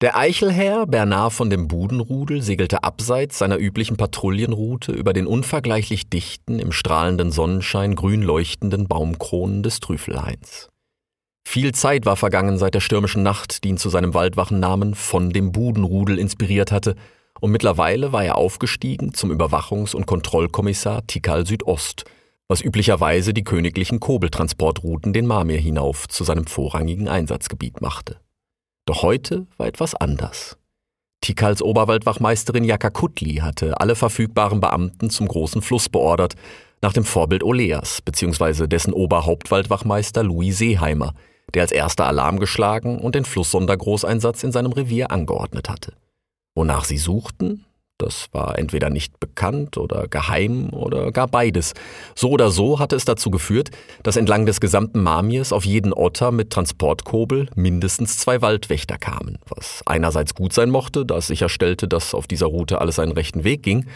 Der Eichelherr Bernard von dem Budenrudel segelte abseits seiner üblichen Patrouillenroute über den unvergleichlich dichten, im strahlenden Sonnenschein grün leuchtenden Baumkronen des Trüffelhains. Viel Zeit war vergangen seit der stürmischen Nacht, die ihn zu seinem Waldwachennamen von dem Budenrudel inspiriert hatte, und mittlerweile war er aufgestiegen zum Überwachungs- und Kontrollkommissar Tikal Südost, was üblicherweise die königlichen Kobeltransportrouten den Marmir hinauf zu seinem vorrangigen Einsatzgebiet machte. Doch heute war etwas anders. Tikals Oberwaldwachmeisterin Jaka Kutli hatte alle verfügbaren Beamten zum großen Fluss beordert, nach dem Vorbild Oleas bzw. dessen Oberhauptwaldwachmeister Louis Seeheimer, der als erster Alarm geschlagen und den Flusssondergroßeinsatz in seinem Revier angeordnet hatte. Wonach sie suchten, das war entweder nicht bekannt oder geheim oder gar beides. So oder so hatte es dazu geführt, dass entlang des gesamten Mamirs auf jeden Otter mit Transportkobel mindestens zwei Waldwächter kamen, was einerseits gut sein mochte, da es sicherstellte, dass auf dieser Route alles seinen rechten Weg ging,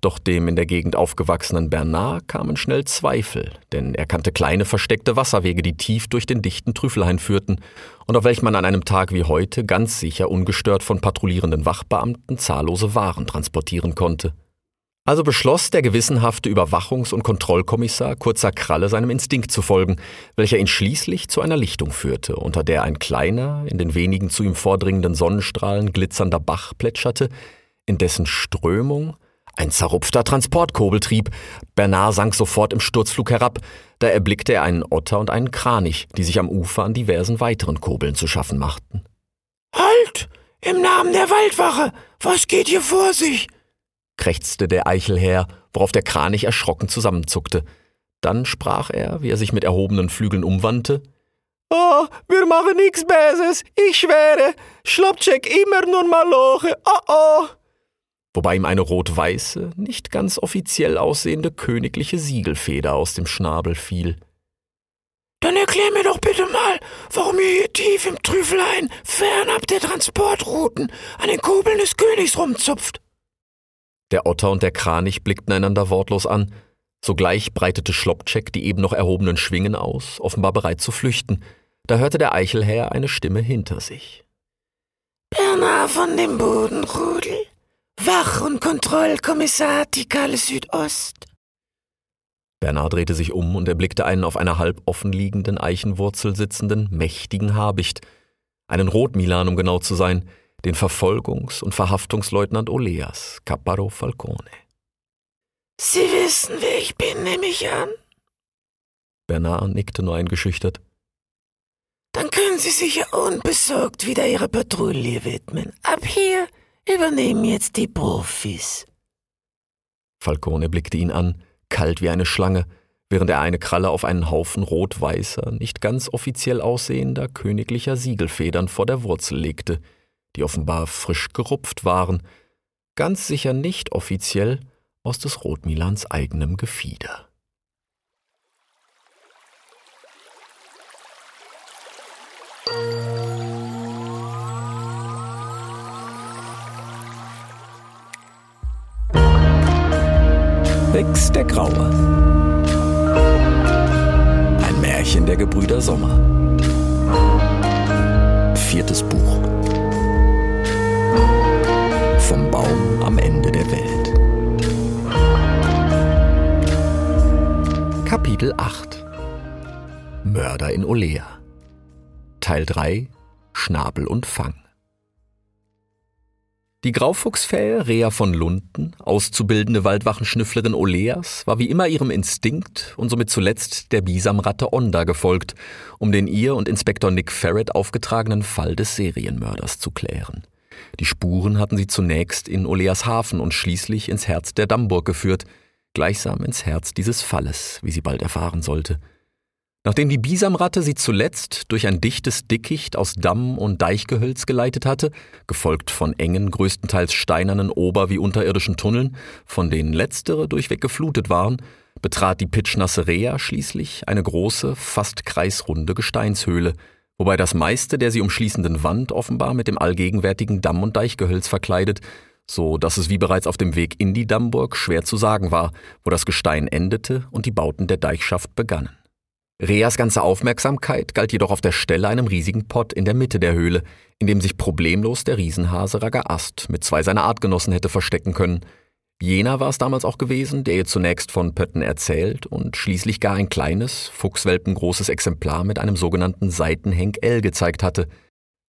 doch dem in der Gegend aufgewachsenen Bernard kamen schnell Zweifel, denn er kannte kleine versteckte Wasserwege, die tief durch den dichten Trüffelhain führten und auf welchen man an einem Tag wie heute ganz sicher ungestört von patrouillierenden Wachbeamten zahllose Waren transportieren konnte. Also beschloss der gewissenhafte Überwachungs- und Kontrollkommissar kurzer Kralle seinem Instinkt zu folgen, welcher ihn schließlich zu einer Lichtung führte, unter der ein kleiner, in den wenigen zu ihm vordringenden Sonnenstrahlen glitzernder Bach plätscherte, in dessen Strömung ein zerrupfter Transportkobel trieb. Bernard sank sofort im Sturzflug herab. Da erblickte er einen Otter und einen Kranich, die sich am Ufer an diversen weiteren Kobeln zu schaffen machten. Halt! Im Namen der Waldwache! Was geht hier vor sich? krächzte der Eichelherr, worauf der Kranich erschrocken zusammenzuckte. Dann sprach er, wie er sich mit erhobenen Flügeln umwandte. Oh, wir machen nix Böses, ich schwöre. Schlopcheck immer nur mal loche. Oh oh wobei ihm eine rot-weiße, nicht ganz offiziell aussehende königliche Siegelfeder aus dem Schnabel fiel. Dann erklär mir doch bitte mal, warum ihr hier tief im Trüfelein, fernab der Transportrouten, an den Kurbeln des Königs rumzupft. Der Otter und der Kranich blickten einander wortlos an. Sogleich breitete Schlopcheck die eben noch erhobenen Schwingen aus, offenbar bereit zu flüchten. Da hörte der Eichelherr eine Stimme hinter sich. Bernard von dem Bodenrudel, Wach- und Kontrollkommissar Tikale Südost. Bernard drehte sich um und erblickte einen auf einer halb offen liegenden Eichenwurzel sitzenden, mächtigen Habicht, einen Rotmilan, um genau zu sein, den Verfolgungs- und Verhaftungsleutnant Oleas, Capparo Falcone. Sie wissen, wer ich bin, nehme ich an. Bernard nickte nur eingeschüchtert. Dann können Sie sich ja unbesorgt wieder Ihrer Patrouille widmen. Ab hier übernehmen jetzt die Profis. Falcone blickte ihn an, kalt wie eine Schlange, während er eine Kralle auf einen Haufen rot-weißer, nicht ganz offiziell aussehender königlicher Siegelfedern vor der Wurzel legte, die offenbar frisch gerupft waren, ganz sicher nicht offiziell aus des Rotmilans eigenem Gefieder. Rex der Graue. Ein Märchen der Gebrüder Sommer. Viertes Buch. Vom Baum am Ende der Welt. Kapitel 8 Mörder in Olea Teil 3 Schnabel und Fang die Graufuchsfähe Rea von Lunden, auszubildende Waldwachenschnüfflerin Oleas, war wie immer ihrem Instinkt und somit zuletzt der Bisamratte Onda gefolgt, um den ihr und Inspektor Nick Ferret aufgetragenen Fall des Serienmörders zu klären. Die Spuren hatten sie zunächst in Oleas Hafen und schließlich ins Herz der Dammburg geführt, gleichsam ins Herz dieses Falles, wie sie bald erfahren sollte. Nachdem die Bisamratte sie zuletzt durch ein dichtes Dickicht aus Damm und Deichgehölz geleitet hatte, gefolgt von engen, größtenteils steinernen ober- wie unterirdischen Tunneln, von denen letztere durchweg geflutet waren, betrat die pitschnasse Rea schließlich eine große, fast kreisrunde Gesteinshöhle, wobei das meiste der sie umschließenden Wand offenbar mit dem allgegenwärtigen Damm- und Deichgehölz verkleidet, so dass es wie bereits auf dem Weg in die Dammburg schwer zu sagen war, wo das Gestein endete und die Bauten der Deichschaft begannen. Reas ganze Aufmerksamkeit galt jedoch auf der Stelle einem riesigen Pott in der Mitte der Höhle, in dem sich problemlos der Riesenhase Ragaast mit zwei seiner Artgenossen hätte verstecken können. Jener war es damals auch gewesen, der ihr zunächst von Pötten erzählt und schließlich gar ein kleines, fuchswelpengroßes Exemplar mit einem sogenannten Seitenhenk L gezeigt hatte.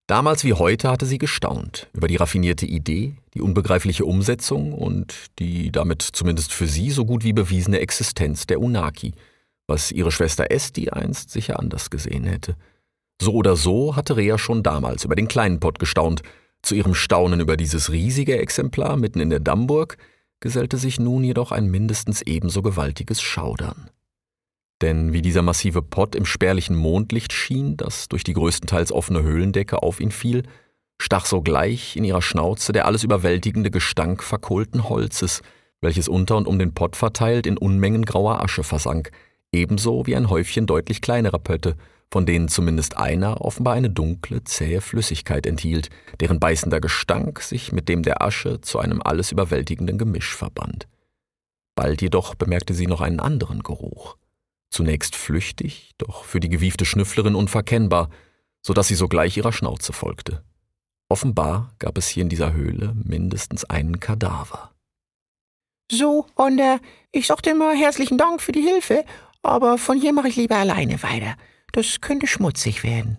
Damals wie heute hatte sie gestaunt über die raffinierte Idee, die unbegreifliche Umsetzung und die damit zumindest für sie so gut wie bewiesene Existenz der Unaki – was ihre Schwester Esti einst sicher anders gesehen hätte. So oder so hatte Rea schon damals über den kleinen Pott gestaunt. Zu ihrem Staunen über dieses riesige Exemplar mitten in der Dammburg gesellte sich nun jedoch ein mindestens ebenso gewaltiges Schaudern. Denn wie dieser massive Pott im spärlichen Mondlicht schien, das durch die größtenteils offene Höhlendecke auf ihn fiel, stach sogleich in ihrer Schnauze der alles überwältigende Gestank verkohlten Holzes, welches unter und um den Pott verteilt in Unmengen grauer Asche versank, ebenso wie ein Häufchen deutlich kleinerer Pötte, von denen zumindest einer offenbar eine dunkle, zähe Flüssigkeit enthielt, deren beißender Gestank sich mit dem der Asche zu einem alles überwältigenden Gemisch verband. Bald jedoch bemerkte sie noch einen anderen Geruch. Zunächst flüchtig, doch für die gewiefte Schnüfflerin unverkennbar, so dass sie sogleich ihrer Schnauze folgte. Offenbar gab es hier in dieser Höhle mindestens einen Kadaver. So, und äh, ich sagte immer herzlichen Dank für die Hilfe aber von hier mache ich lieber alleine weiter. Das könnte schmutzig werden,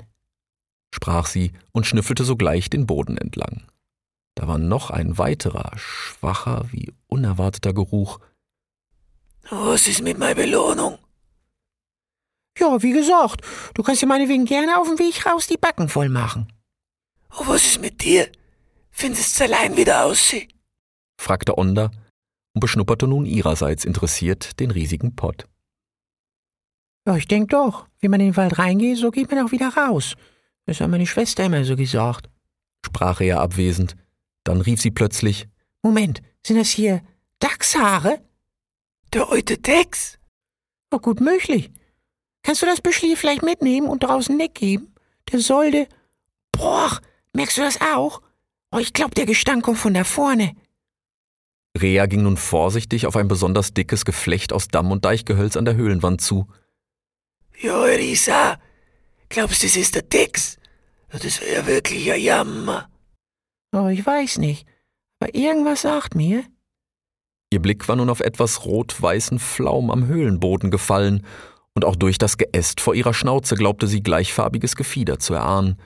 sprach sie und schnüffelte sogleich den Boden entlang. Da war noch ein weiterer, schwacher wie unerwarteter Geruch. Was ist mit meiner Belohnung? Ja, wie gesagt, du kannst dir meinetwegen gerne auf dem Weg raus die Backen voll machen. Und was ist mit dir? Findest du allein wieder aussehen? fragte Onda und beschnupperte nun ihrerseits interessiert den riesigen Pott. Ja, ich denk doch. Wie man in den Wald reingeht, so geht man auch wieder raus. Das hat meine Schwester immer so gesagt, sprach er abwesend. Dann rief sie plötzlich: Moment, sind das hier Dachshaare? Der alte Dachs? Oh, gut möglich. Kannst du das Büschel vielleicht mitnehmen und draußen weggeben? Der sollte. Boah, merkst du das auch? Oh, ich glaub, der Gestank kommt von da vorne. Rea ging nun vorsichtig auf ein besonders dickes Geflecht aus Damm und Deichgehölz an der Höhlenwand zu. Ja, Risa, glaubst du, es ist der Dix? Das wäre ja wirklich ein Jammer. Oh, ich weiß nicht, aber irgendwas sagt mir. Ihr Blick war nun auf etwas rot-weißen Flaum am Höhlenboden gefallen, und auch durch das Geäst vor ihrer Schnauze glaubte sie gleichfarbiges Gefieder zu erahnen.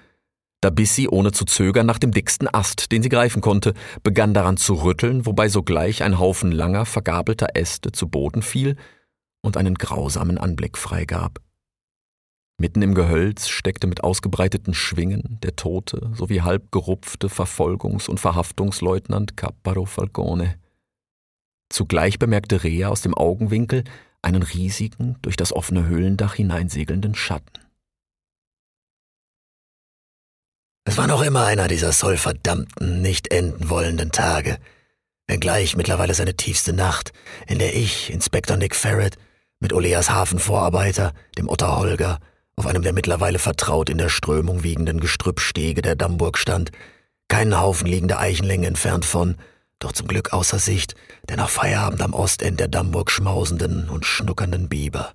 Da biss sie ohne zu zögern nach dem dicksten Ast, den sie greifen konnte, begann daran zu rütteln, wobei sogleich ein Haufen langer, vergabelter Äste zu Boden fiel und einen grausamen Anblick freigab. Mitten im Gehölz steckte mit ausgebreiteten Schwingen der tote sowie halb gerupfte Verfolgungs- und Verhaftungsleutnant Capparo Falcone. Zugleich bemerkte Rea aus dem Augenwinkel einen riesigen, durch das offene Höhlendach hineinsegelnden Schatten. Es war noch immer einer dieser sollverdammten, nicht enden wollenden Tage, wenngleich mittlerweile seine tiefste Nacht, in der ich, Inspektor Nick Ferret, mit Oleas Hafenvorarbeiter, dem Otter Holger auf einem der mittlerweile vertraut in der Strömung wiegenden Gestrüppstege der Dammburg stand, keinen Haufen liegender Eichenlänge entfernt von, doch zum Glück außer Sicht, der nach Feierabend am Ostend der Dammburg schmausenden und schnuckernden Biber.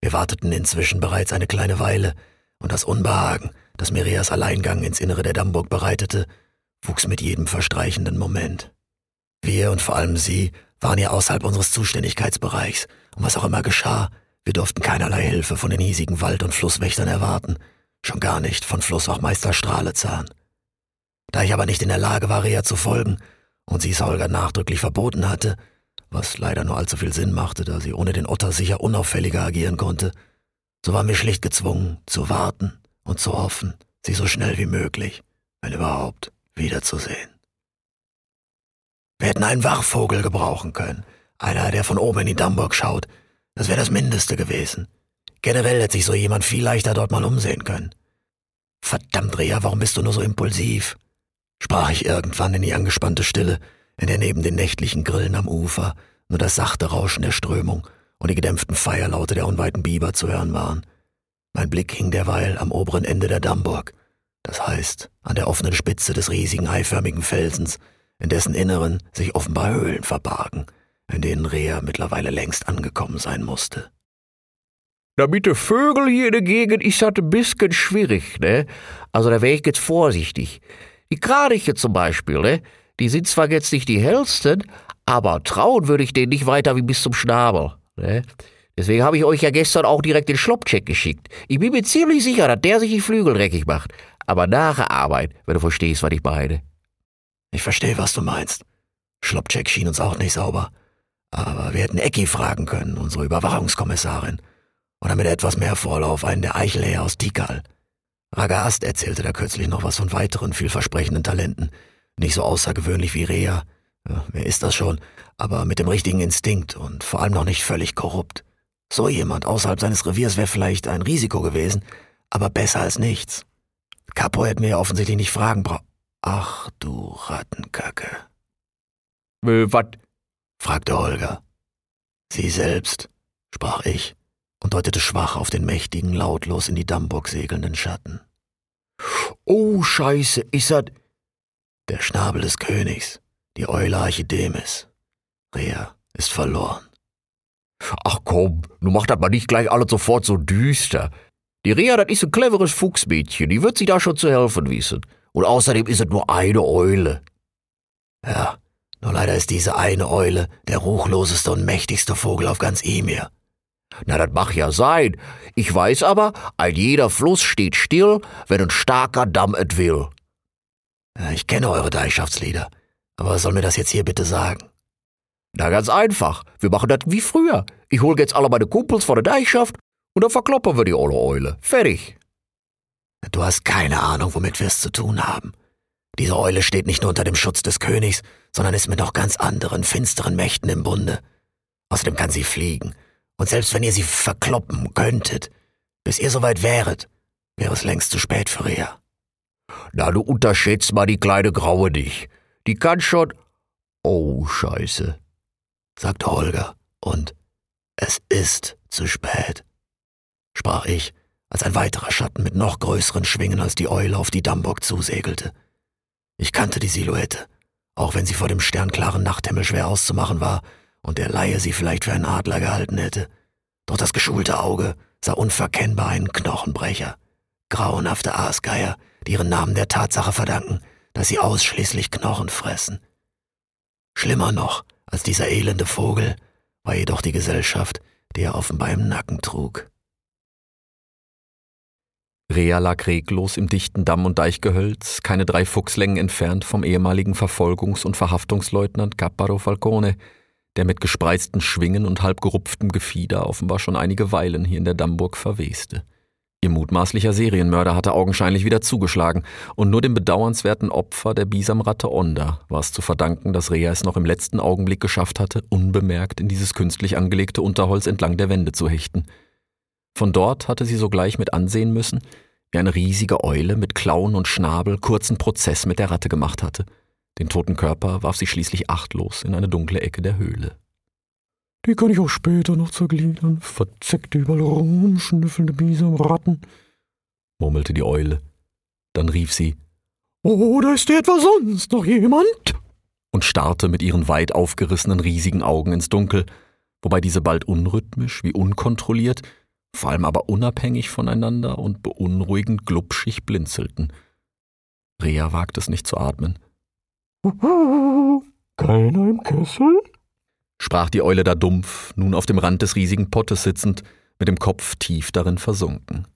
Wir warteten inzwischen bereits eine kleine Weile, und das Unbehagen, das Mirias Alleingang ins Innere der Dammburg bereitete, wuchs mit jedem verstreichenden Moment. Wir und vor allem sie waren ja außerhalb unseres Zuständigkeitsbereichs, und was auch immer geschah, wir durften keinerlei Hilfe von den hiesigen Wald- und Flusswächtern erwarten, schon gar nicht von Flusswachmeister Strahlezahn. Da ich aber nicht in der Lage war, Rea zu folgen und sie es Holger nachdrücklich verboten hatte, was leider nur allzu viel Sinn machte, da sie ohne den Otter sicher unauffälliger agieren konnte, so waren wir schlicht gezwungen, zu warten und zu hoffen, sie so schnell wie möglich, wenn überhaupt, wiederzusehen. Wir hätten einen Wachvogel gebrauchen können, einer, der von oben in die Dammburg schaut, das wäre das Mindeste gewesen. Generell hätte sich so jemand viel leichter dort mal umsehen können. Verdammt, Rea, warum bist du nur so impulsiv? sprach ich irgendwann in die angespannte Stille, in der neben den nächtlichen Grillen am Ufer nur das sachte Rauschen der Strömung und die gedämpften Feierlaute der unweiten Biber zu hören waren. Mein Blick hing derweil am oberen Ende der Dammburg, das heißt an der offenen Spitze des riesigen eiförmigen Felsens, in dessen Inneren sich offenbar Höhlen verbargen, in denen Rea mittlerweile längst angekommen sein musste. Na, mit den Vögel hier in der Gegend ist das ein bisschen schwierig, ne? Also da wäre ich jetzt vorsichtig. Die Kraniche zum Beispiel, ne? Die sind zwar jetzt nicht die hellsten, aber trauen würde ich denen nicht weiter wie bis zum Schnabel, ne? Deswegen habe ich euch ja gestern auch direkt den Schloppcheck geschickt. Ich bin mir ziemlich sicher, dass der sich die Flügel dreckig macht. Aber nach der Arbeit, wenn du verstehst, was ich meine. Ich verstehe, was du meinst. Schloppcheck schien uns auch nicht sauber. Aber wir hätten Ecki fragen können, unsere Überwachungskommissarin. Oder mit etwas mehr Vorlauf einen der Eichelhäher aus Tikal. Ragast erzählte da kürzlich noch was von weiteren vielversprechenden Talenten. Nicht so außergewöhnlich wie Rea. Ja, wer ist das schon? Aber mit dem richtigen Instinkt und vor allem noch nicht völlig korrupt. So jemand außerhalb seines Reviers wäre vielleicht ein Risiko gewesen, aber besser als nichts. Capo hätte mir ja offensichtlich nicht fragen braucht. Ach du Rattenkacke. Äh, wat? Fragte Holger. Sie selbst, sprach ich und deutete schwach auf den mächtigen, lautlos in die Dammburg segelnden Schatten. Oh, Scheiße, ist dat... Der Schnabel des Königs, die Eule Archidemis. Rea ist verloren. Ach komm, du mach das mal nicht gleich alles sofort so düster. Die Rea, das ist ein cleveres Fuchsmädchen, die wird sich da schon zu helfen wissen. Und außerdem ist es nur eine Eule. Ja, nur leider ist diese eine Eule der ruchloseste und mächtigste Vogel auf ganz Emir. Na, das mag ja sein. Ich weiß aber, ein jeder Fluss steht still, wenn ein starker Damm et will. Ich kenne eure Deichschaftslieder, aber was soll mir das jetzt hier bitte sagen? Na, ganz einfach. Wir machen das wie früher. Ich hol jetzt alle meine Kumpels von der Deichschaft und dann verkloppen wir die olle Eule. Fertig. Du hast keine Ahnung, womit wir es zu tun haben. Diese Eule steht nicht nur unter dem Schutz des Königs, sondern ist mit noch ganz anderen, finsteren Mächten im Bunde. Außerdem kann sie fliegen. Und selbst wenn ihr sie verkloppen könntet, bis ihr soweit wäret, wäre es längst zu spät für Rea. Na, du unterschätzt mal die kleine Graue nicht. Die kann schon. Oh, Scheiße, sagte Holger, und es ist zu spät, sprach ich, als ein weiterer Schatten mit noch größeren Schwingen als die Eule auf die Dammburg zusegelte. Ich kannte die Silhouette, auch wenn sie vor dem sternklaren Nachthimmel schwer auszumachen war und der Laie sie vielleicht für einen Adler gehalten hätte. Doch das geschulte Auge sah unverkennbar einen Knochenbrecher, grauenhafte Aasgeier, die ihren Namen der Tatsache verdanken, dass sie ausschließlich Knochen fressen. Schlimmer noch als dieser elende Vogel war jedoch die Gesellschaft, die er offenbar im Nacken trug. Rea lag reglos im dichten Damm- und Deichgehölz, keine drei Fuchslängen entfernt vom ehemaligen Verfolgungs- und Verhaftungsleutnant Gapparo Falcone, der mit gespreizten Schwingen und halbgerupftem Gefieder offenbar schon einige Weilen hier in der Dammburg verweste. Ihr mutmaßlicher Serienmörder hatte augenscheinlich wieder zugeschlagen, und nur dem bedauernswerten Opfer der Bisamratte Onda war es zu verdanken, dass Rea es noch im letzten Augenblick geschafft hatte, unbemerkt in dieses künstlich angelegte Unterholz entlang der Wände zu hechten. Von dort hatte sie sogleich mit ansehen müssen, wie eine riesige Eule mit Klauen und Schnabel kurzen Prozess mit der Ratte gemacht hatte. Den toten Körper warf sie schließlich achtlos in eine dunkle Ecke der Höhle. Die kann ich auch später noch zergliedern. Verzeckte überall rumschnüffelnde Bisamratten, murmelte die Eule. Dann rief sie: Oder ist dir etwa sonst noch jemand? und starrte mit ihren weit aufgerissenen riesigen Augen ins Dunkel, wobei diese bald unrhythmisch wie unkontrolliert, vor allem aber unabhängig voneinander und beunruhigend glubschig blinzelten. Rea wagte es nicht zu atmen. Keiner im Kessel? sprach die Eule da dumpf, nun auf dem Rand des riesigen Pottes sitzend, mit dem Kopf tief darin versunken.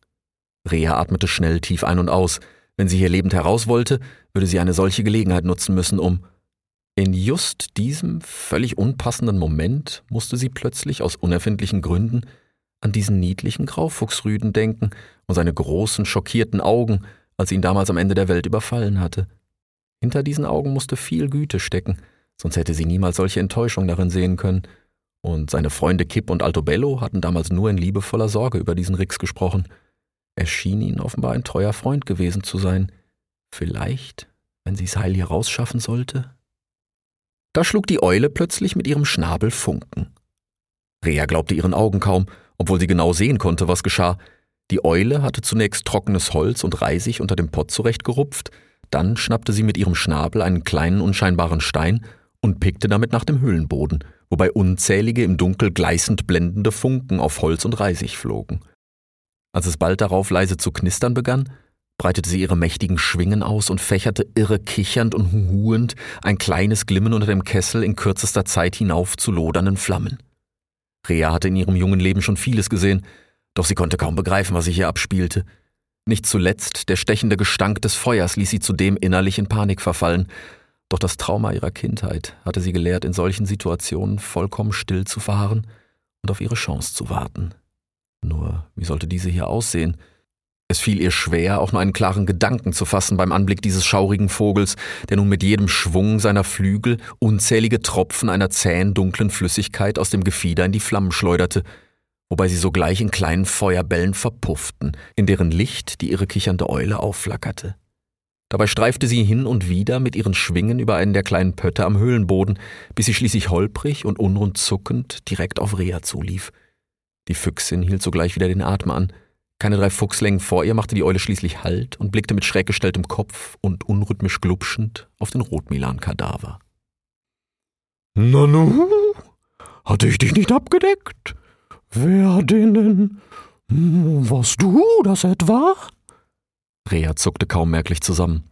Rea atmete schnell tief ein und aus. Wenn sie hier lebend heraus wollte, würde sie eine solche Gelegenheit nutzen müssen, um. In just diesem völlig unpassenden Moment musste sie plötzlich aus unerfindlichen Gründen an diesen niedlichen Graufuchsrüden denken und seine großen, schockierten Augen, als sie ihn damals am Ende der Welt überfallen hatte. Hinter diesen Augen musste viel Güte stecken, sonst hätte sie niemals solche Enttäuschung darin sehen können. Und seine Freunde Kipp und Altobello hatten damals nur in liebevoller Sorge über diesen Rix gesprochen. Er schien ihnen offenbar ein treuer Freund gewesen zu sein. Vielleicht, wenn sie's heil hier rausschaffen sollte? Da schlug die Eule plötzlich mit ihrem Schnabel Funken. Rea glaubte ihren Augen kaum, obwohl sie genau sehen konnte, was geschah. Die Eule hatte zunächst trockenes Holz und Reisig unter dem Pott zurechtgerupft, dann schnappte sie mit ihrem Schnabel einen kleinen unscheinbaren Stein und pickte damit nach dem Höhlenboden, wobei unzählige im Dunkel gleißend blendende Funken auf Holz und Reisig flogen. Als es bald darauf leise zu knistern begann, breitete sie ihre mächtigen Schwingen aus und fächerte irre kichernd und huhuend ein kleines Glimmen unter dem Kessel in kürzester Zeit hinauf zu lodernden Flammen. Rea hatte in ihrem jungen Leben schon vieles gesehen, doch sie konnte kaum begreifen, was sich hier abspielte. Nicht zuletzt der stechende Gestank des Feuers ließ sie zudem innerlich in Panik verfallen, doch das Trauma ihrer Kindheit hatte sie gelehrt, in solchen Situationen vollkommen still zu verharren und auf ihre Chance zu warten. Nur, wie sollte diese hier aussehen? Es fiel ihr schwer, auch nur einen klaren Gedanken zu fassen beim Anblick dieses schaurigen Vogels, der nun mit jedem Schwung seiner Flügel unzählige Tropfen einer zähen, dunklen Flüssigkeit aus dem Gefieder in die Flammen schleuderte, wobei sie sogleich in kleinen Feuerbällen verpufften, in deren Licht die irre kichernde Eule aufflackerte. Dabei streifte sie hin und wieder mit ihren Schwingen über einen der kleinen Pötte am Höhlenboden, bis sie schließlich holprig und unrund zuckend direkt auf Rea zulief. Die Füchsin hielt sogleich wieder den Atem an, keine drei Fuchslängen vor ihr machte die Eule schließlich Halt und blickte mit schräg gestelltem Kopf und unrhythmisch glubschend auf den Rotmilan-Kadaver. Nanu, hatte ich dich nicht abgedeckt? Wer hat den denn? Warst du das etwa? Rea zuckte kaum merklich zusammen.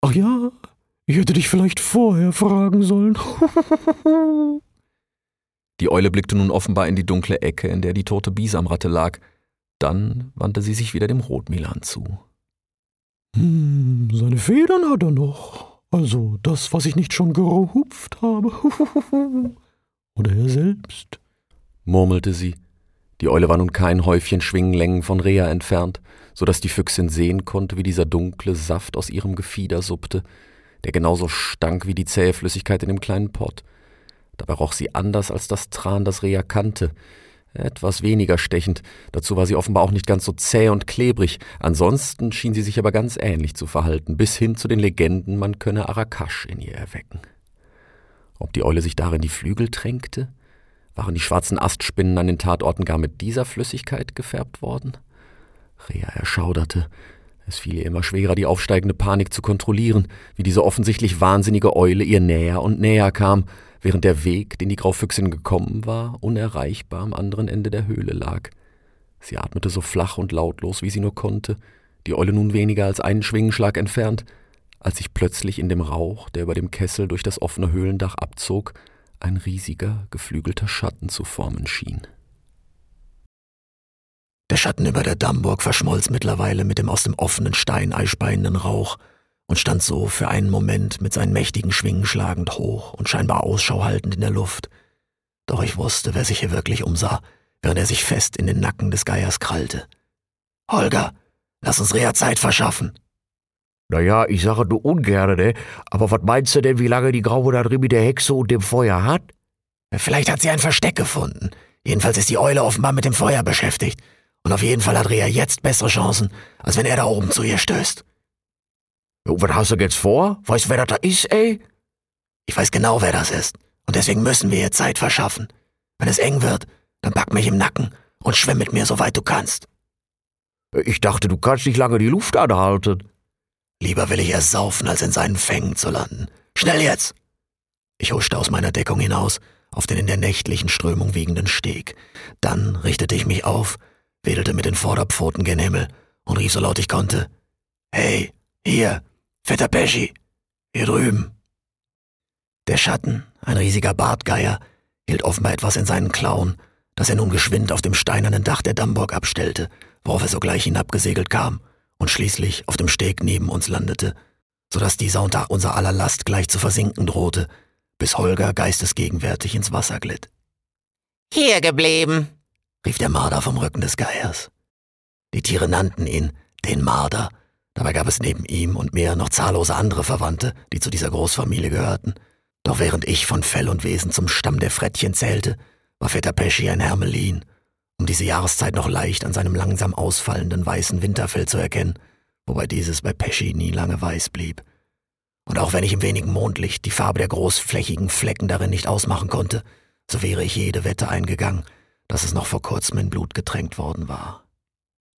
Ach ja, ich hätte dich vielleicht vorher fragen sollen. die Eule blickte nun offenbar in die dunkle Ecke, in der die tote Bisamratte lag, dann wandte sie sich wieder dem Rotmilan zu. Hm, seine Federn hat er noch. Also das, was ich nicht schon gerupft habe. Oder er selbst, murmelte sie. Die Eule war nun kein Häufchen Schwingenlängen von Rea entfernt, so dass die Füchsin sehen konnte, wie dieser dunkle Saft aus ihrem Gefieder suppte, der genauso stank wie die zähe Flüssigkeit in dem kleinen Pott. Dabei roch sie anders als das Tran, das Rea kannte, etwas weniger stechend, dazu war sie offenbar auch nicht ganz so zäh und klebrig, ansonsten schien sie sich aber ganz ähnlich zu verhalten, bis hin zu den Legenden, man könne Arakash in ihr erwecken. Ob die Eule sich darin die Flügel tränkte? Waren die schwarzen Astspinnen an den Tatorten gar mit dieser Flüssigkeit gefärbt worden? Rea erschauderte. Es fiel ihr immer schwerer, die aufsteigende Panik zu kontrollieren, wie diese offensichtlich wahnsinnige Eule ihr näher und näher kam, während der Weg, den die Graufüchsin gekommen war, unerreichbar am anderen Ende der Höhle lag. Sie atmete so flach und lautlos, wie sie nur konnte, die Eule nun weniger als einen Schwingenschlag entfernt, als sich plötzlich in dem Rauch, der über dem Kessel durch das offene Höhlendach abzog, ein riesiger, geflügelter Schatten zu formen schien. Der Schatten über der Dammburg verschmolz mittlerweile mit dem aus dem offenen Stein eispeienden Rauch, und stand so für einen Moment mit seinen mächtigen Schwingen schlagend hoch und scheinbar Ausschau haltend in der Luft. Doch ich wusste, wer sich hier wirklich umsah, während er sich fest in den Nacken des Geiers krallte. Holger, lass uns Rea Zeit verschaffen. Naja, ich sage du ungerne, ne? Aber was meinst du denn, wie lange die Graue da drüben mit der Hexe und dem Feuer hat? Vielleicht hat sie ein Versteck gefunden. Jedenfalls ist die Eule offenbar mit dem Feuer beschäftigt. Und auf jeden Fall hat Rea jetzt bessere Chancen, als wenn er da oben zu ihr stößt. Und was hast du jetzt vor? Weißt du, wer das da ist, ey? Ich weiß genau, wer das ist. Und deswegen müssen wir ihr Zeit verschaffen. Wenn es eng wird, dann pack mich im Nacken und schwimm mit mir, soweit du kannst. Ich dachte, du kannst nicht lange die Luft anhalten. Lieber will ich erst saufen, als in seinen Fängen zu landen. Schnell jetzt! Ich huschte aus meiner Deckung hinaus auf den in der nächtlichen Strömung wiegenden Steg. Dann richtete ich mich auf, wedelte mit den Vorderpfoten gen Himmel und rief so laut ich konnte. Hey, hier, fetter Pesci, hier drüben. Der Schatten, ein riesiger Bartgeier, hielt offenbar etwas in seinen Klauen, das er nun geschwind auf dem steinernen Dach der Dammburg abstellte, worauf er sogleich hinabgesegelt kam und schließlich auf dem Steg neben uns landete, so dass dieser unter unser aller Last gleich zu versinken drohte, bis Holger geistesgegenwärtig ins Wasser glitt. Hier geblieben, rief der Marder vom Rücken des Geiers. Die Tiere nannten ihn den Marder, Dabei gab es neben ihm und mir noch zahllose andere Verwandte, die zu dieser Großfamilie gehörten. Doch während ich von Fell und Wesen zum Stamm der Frettchen zählte, war Vetter Pesci ein Hermelin, um diese Jahreszeit noch leicht an seinem langsam ausfallenden weißen Winterfell zu erkennen, wobei dieses bei Pesci nie lange weiß blieb. Und auch wenn ich im wenigen Mondlicht die Farbe der großflächigen Flecken darin nicht ausmachen konnte, so wäre ich jede Wette eingegangen, dass es noch vor kurzem in Blut getränkt worden war.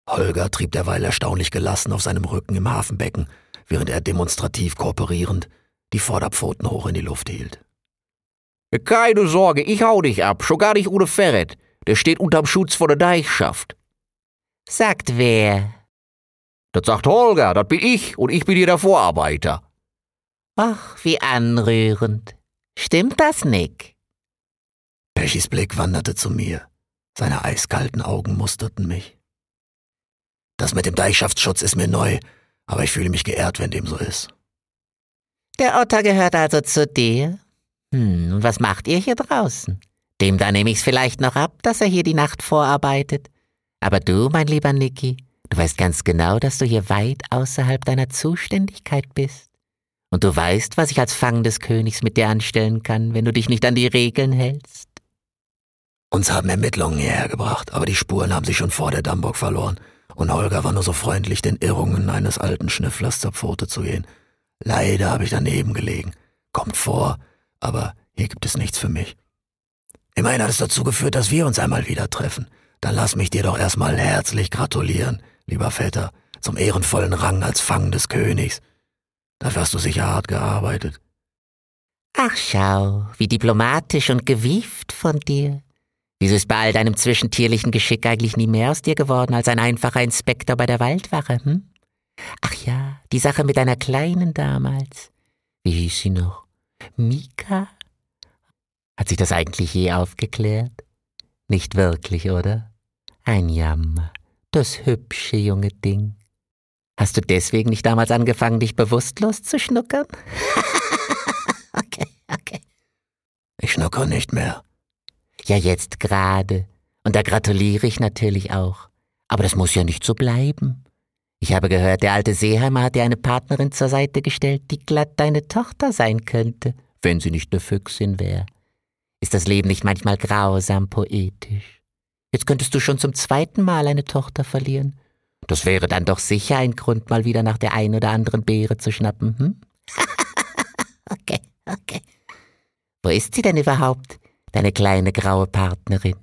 Holger trieb derweil erstaunlich gelassen auf seinem Rücken im Hafenbecken, während er demonstrativ kooperierend die Vorderpfoten hoch in die Luft hielt. Keine Sorge, ich hau dich ab, schon gar nicht ohne Ferret. Der steht unterm Schutz vor der Deichschaft. Sagt wer? Das sagt Holger, das bin ich und ich bin hier der Vorarbeiter. Ach, wie anrührend. Stimmt das, Nick? Peschis Blick wanderte zu mir. Seine eiskalten Augen musterten mich. Das mit dem Deichschaftsschutz ist mir neu, aber ich fühle mich geehrt, wenn dem so ist. Der Otter gehört also zu dir? Hm, und was macht ihr hier draußen? Dem da nehme ich's vielleicht noch ab, dass er hier die Nacht vorarbeitet. Aber du, mein lieber Nicky, du weißt ganz genau, dass du hier weit außerhalb deiner Zuständigkeit bist. Und du weißt, was ich als Fang des Königs mit dir anstellen kann, wenn du dich nicht an die Regeln hältst. Uns haben Ermittlungen hierher gebracht, aber die Spuren haben sich schon vor der Dammburg verloren. Und Holger war nur so freundlich, den Irrungen eines alten Schnüfflers zur Pfote zu gehen. Leider habe ich daneben gelegen. Kommt vor, aber hier gibt es nichts für mich. Immerhin hat es dazu geführt, dass wir uns einmal wieder treffen. Dann lass mich dir doch erstmal herzlich gratulieren, lieber Vetter, zum ehrenvollen Rang als Fang des Königs. Dafür hast du sicher hart gearbeitet. Ach schau, wie diplomatisch und gewieft von dir. Wieso ist bei all deinem zwischentierlichen Geschick eigentlich nie mehr aus dir geworden als ein einfacher Inspektor bei der Waldwache, hm? Ach ja, die Sache mit deiner Kleinen damals. Wie hieß sie noch? Mika? Hat sich das eigentlich je aufgeklärt? Nicht wirklich, oder? Ein Jammer. Das hübsche junge Ding. Hast du deswegen nicht damals angefangen, dich bewusstlos zu schnuckern? okay, okay. Ich schnucker nicht mehr. Ja, jetzt gerade. Und da gratuliere ich natürlich auch. Aber das muss ja nicht so bleiben. Ich habe gehört, der alte Seeheimer hat dir eine Partnerin zur Seite gestellt, die glatt deine Tochter sein könnte, wenn sie nicht eine Füchsin wäre. Ist das Leben nicht manchmal grausam poetisch? Jetzt könntest du schon zum zweiten Mal eine Tochter verlieren. Das wäre dann doch sicher ein Grund, mal wieder nach der ein oder anderen Beere zu schnappen, hm? okay, okay. Wo ist sie denn überhaupt? Deine kleine graue Partnerin?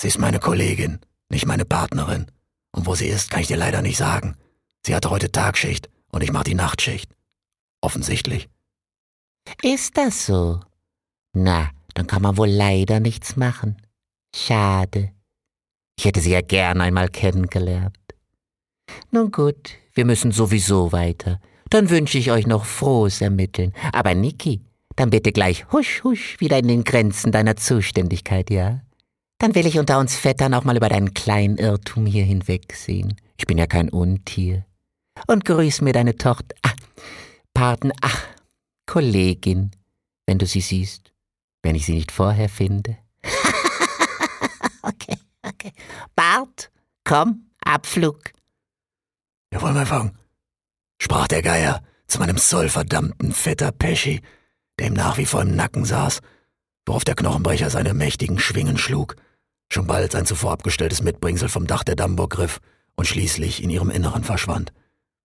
Sie ist meine Kollegin, nicht meine Partnerin. Und wo sie ist, kann ich dir leider nicht sagen. Sie hatte heute Tagschicht und ich mache die Nachtschicht. Offensichtlich. Ist das so? Na, dann kann man wohl leider nichts machen. Schade. Ich hätte sie ja gern einmal kennengelernt. Nun gut, wir müssen sowieso weiter. Dann wünsche ich euch noch frohes Ermitteln. Aber Niki, dann bitte gleich husch, husch wieder in den Grenzen deiner Zuständigkeit, ja? Dann will ich unter uns Vettern auch mal über deinen kleinen Irrtum hier hinwegsehen. Ich bin ja kein Untier. Und grüß mir deine Tochter, ah, Paten, ach, Kollegin, wenn du sie siehst, wenn ich sie nicht vorher finde. okay, okay. Bart, komm, Abflug. Jawohl, mein Fang, sprach der Geier zu meinem zollverdammten Vetter Pesci, der ihm nach wie vor im Nacken saß, worauf der Knochenbrecher seine mächtigen Schwingen schlug, schon bald sein zuvor abgestelltes Mitbringsel vom Dach der Dammburg griff und schließlich in ihrem Inneren verschwand,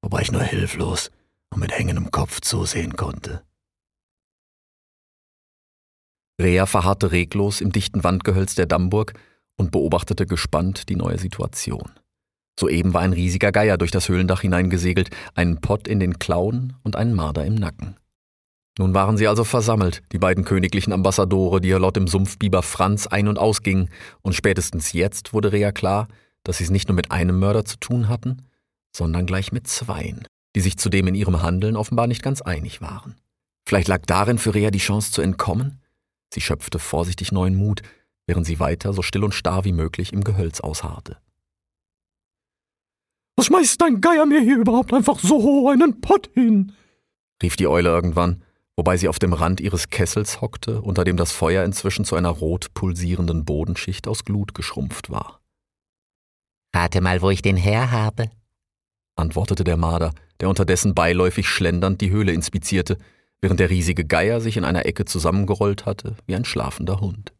wobei ich nur hilflos und mit hängendem Kopf zusehen konnte. Rea verharrte reglos im dichten Wandgehölz der Dammburg und beobachtete gespannt die neue Situation. Soeben war ein riesiger Geier durch das Höhlendach hineingesegelt, einen Pott in den Klauen und einen Marder im Nacken. Nun waren sie also versammelt, die beiden königlichen Ambassadore, die Lott im Sumpfbiber Franz ein- und ausgingen, und spätestens jetzt wurde Rea klar, dass sie es nicht nur mit einem Mörder zu tun hatten, sondern gleich mit zweien, die sich zudem in ihrem Handeln offenbar nicht ganz einig waren. Vielleicht lag darin für Rea die Chance zu entkommen? Sie schöpfte vorsichtig neuen Mut, während sie weiter so still und starr wie möglich im Gehölz ausharrte. Was schmeißt dein Geier mir hier überhaupt einfach so einen Pott hin? rief die Eule irgendwann wobei sie auf dem Rand ihres Kessels hockte, unter dem das Feuer inzwischen zu einer rot pulsierenden Bodenschicht aus Glut geschrumpft war. Rate mal, wo ich den her habe, antwortete der Marder, der unterdessen beiläufig schlendernd die Höhle inspizierte, während der riesige Geier sich in einer Ecke zusammengerollt hatte, wie ein schlafender Hund.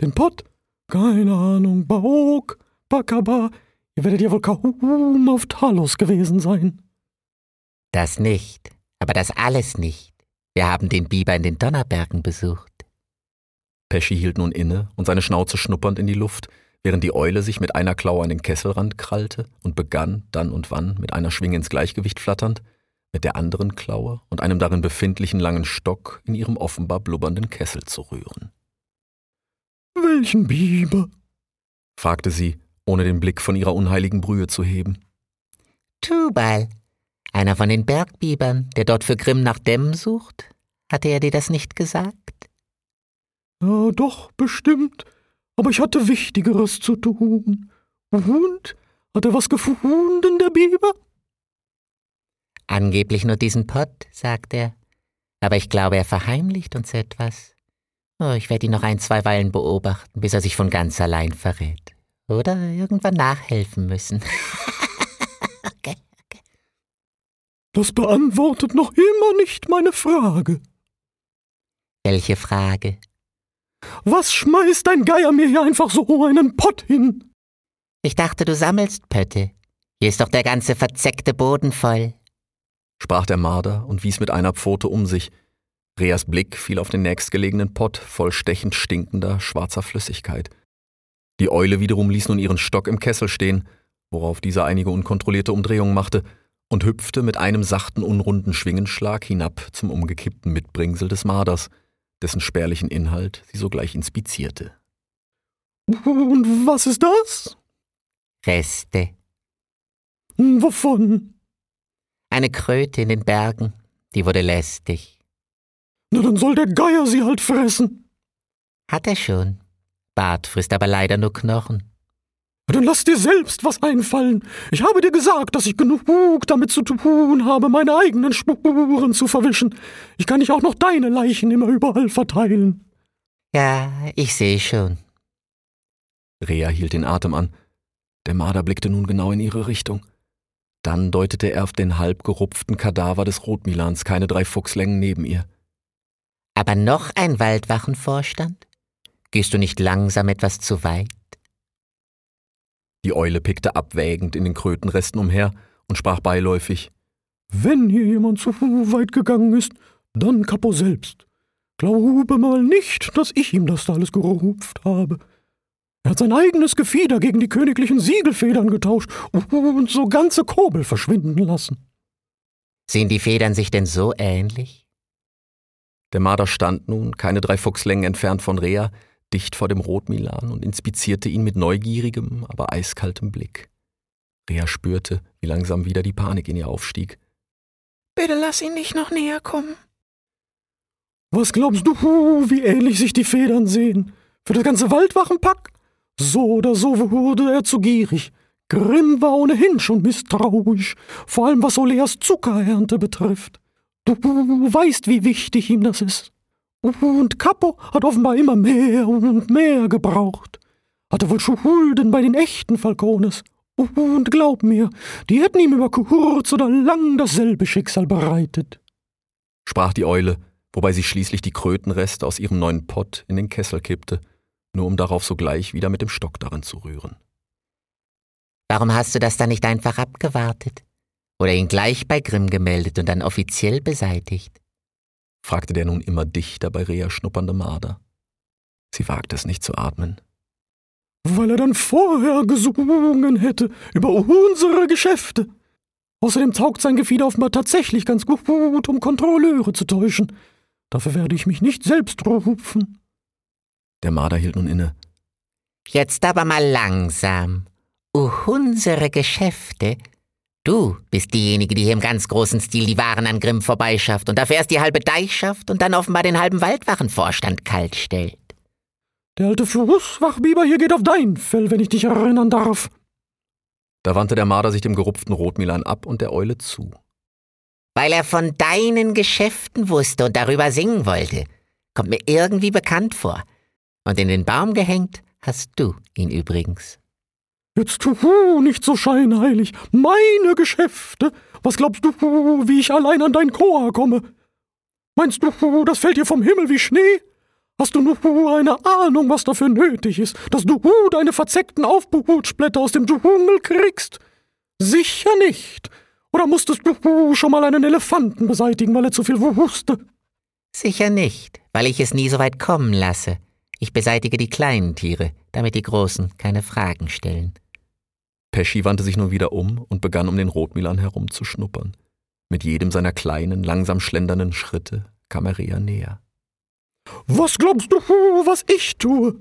Den Pott? Keine Ahnung, Baok, Bakaba, ihr werdet ja wohl kaum auf Talos gewesen sein. Das nicht, aber das alles nicht. Wir haben den Biber in den Donnerbergen besucht. Pesci hielt nun inne und seine Schnauze schnuppernd in die Luft, während die Eule sich mit einer Klaue an den Kesselrand krallte und begann, dann und wann, mit einer Schwinge ins Gleichgewicht flatternd, mit der anderen Klaue und einem darin befindlichen langen Stock in ihrem offenbar blubbernden Kessel zu rühren. Welchen Biber? fragte sie, ohne den Blick von ihrer unheiligen Brühe zu heben. Tubal, einer von den Bergbibern, der dort für Grimm nach Dämmen sucht? Hatte er dir das nicht gesagt? Ja, doch, bestimmt. Aber ich hatte Wichtigeres zu tun. Und? Hat er was gefunden, der Biber? Angeblich nur diesen Pott, sagt er. Aber ich glaube, er verheimlicht uns etwas. Oh, ich werde ihn noch ein, zwei Weilen beobachten, bis er sich von ganz allein verrät. Oder irgendwann nachhelfen müssen. Das beantwortet noch immer nicht meine Frage. Welche Frage? Was schmeißt dein Geier mir hier einfach so einen Pott hin? Ich dachte, du sammelst Pötte. Hier ist doch der ganze verzeckte Boden voll, sprach der Marder und wies mit einer Pfote um sich. Reas Blick fiel auf den nächstgelegenen Pott voll stechend stinkender, schwarzer Flüssigkeit. Die Eule wiederum ließ nun ihren Stock im Kessel stehen, worauf dieser einige unkontrollierte Umdrehungen machte, und hüpfte mit einem sachten, unrunden Schwingenschlag hinab zum umgekippten Mitbringsel des Marders, dessen spärlichen Inhalt sie sogleich inspizierte. Und was ist das? Reste. Wovon? Eine Kröte in den Bergen, die wurde lästig. Na, dann soll der Geier sie halt fressen. Hat er schon. Bart frisst aber leider nur Knochen. Dann lass dir selbst was einfallen. Ich habe dir gesagt, dass ich genug damit zu tun habe, meine eigenen Spuren zu verwischen. Ich kann nicht auch noch deine Leichen immer überall verteilen. Ja, ich sehe schon. Rea hielt den Atem an. Der Marder blickte nun genau in ihre Richtung. Dann deutete er auf den halb gerupften Kadaver des Rotmilans, keine drei Fuchslängen neben ihr. Aber noch ein Waldwachenvorstand? Gehst du nicht langsam etwas zu weit? Die Eule pickte abwägend in den Krötenresten umher und sprach beiläufig Wenn hier jemand zu weit gegangen ist, dann Kapo selbst. Glaube mal nicht, dass ich ihm das da alles gerupft habe. Er hat sein eigenes Gefieder gegen die königlichen Siegelfedern getauscht und so ganze Kobel verschwinden lassen. Sehen die Federn sich denn so ähnlich? Der Marder stand nun, keine drei Fuchslängen entfernt von Rea, dicht vor dem Rotmilan und inspizierte ihn mit neugierigem, aber eiskaltem Blick. Rea spürte, wie langsam wieder die Panik in ihr aufstieg. Bitte lass ihn nicht noch näher kommen. Was glaubst du, wie ähnlich sich die Federn sehen? Für das ganze Waldwachenpack? So oder so wurde er zu gierig. Grimm war ohnehin schon misstrauisch, vor allem was Oleas Zuckerernte betrifft. Du weißt, wie wichtig ihm das ist. Und Capo hat offenbar immer mehr und mehr gebraucht. Hatte wohl Schulden bei den echten Falcones. Und glaub mir, die hätten ihm über kurz oder lang dasselbe Schicksal bereitet. Sprach die Eule, wobei sie schließlich die Krötenreste aus ihrem neuen Pott in den Kessel kippte, nur um darauf sogleich wieder mit dem Stock darin zu rühren. Warum hast du das dann nicht einfach abgewartet? Oder ihn gleich bei Grimm gemeldet und dann offiziell beseitigt? Fragte der nun immer dichter bei Rea schnuppernde Marder. Sie wagte es nicht zu atmen. Weil er dann vorher gesungen hätte über unsere Geschäfte. Außerdem taugt sein Gefieder offenbar tatsächlich ganz gut, um Kontrolleure zu täuschen. Dafür werde ich mich nicht selbst rupfen. Der Marder hielt nun inne. Jetzt aber mal langsam. unsere Geschäfte Du bist diejenige, die hier im ganz großen Stil die Waren an Grimm vorbeischafft und dafür erst die halbe Deichschaft und dann offenbar den halben Waldwachenvorstand kalt stellt. Der alte Fußwachbiber hier geht auf dein Fell, wenn ich dich erinnern darf. Da wandte der Marder sich dem gerupften Rotmilan ab und der Eule zu. Weil er von deinen Geschäften wusste und darüber singen wollte. Kommt mir irgendwie bekannt vor. Und in den Baum gehängt hast du ihn übrigens. Jetzt tu nicht so scheinheilig. Meine Geschäfte. Was glaubst du, wie ich allein an dein Chor komme? Meinst du, das fällt dir vom Himmel wie Schnee? Hast du nur eine Ahnung, was dafür nötig ist, dass du deine verzeckten Aufbruchsblätter aus dem Dschungel kriegst? Sicher nicht. Oder musstest du schon mal einen Elefanten beseitigen, weil er zu viel wusste? Sicher nicht, weil ich es nie so weit kommen lasse. Ich beseitige die kleinen Tiere, damit die Großen keine Fragen stellen. Pesci wandte sich nun wieder um und begann um den Rotmilan herumzuschnuppern. Mit jedem seiner kleinen, langsam schlendernden Schritte kam er Rea näher. Was glaubst du, was ich tue?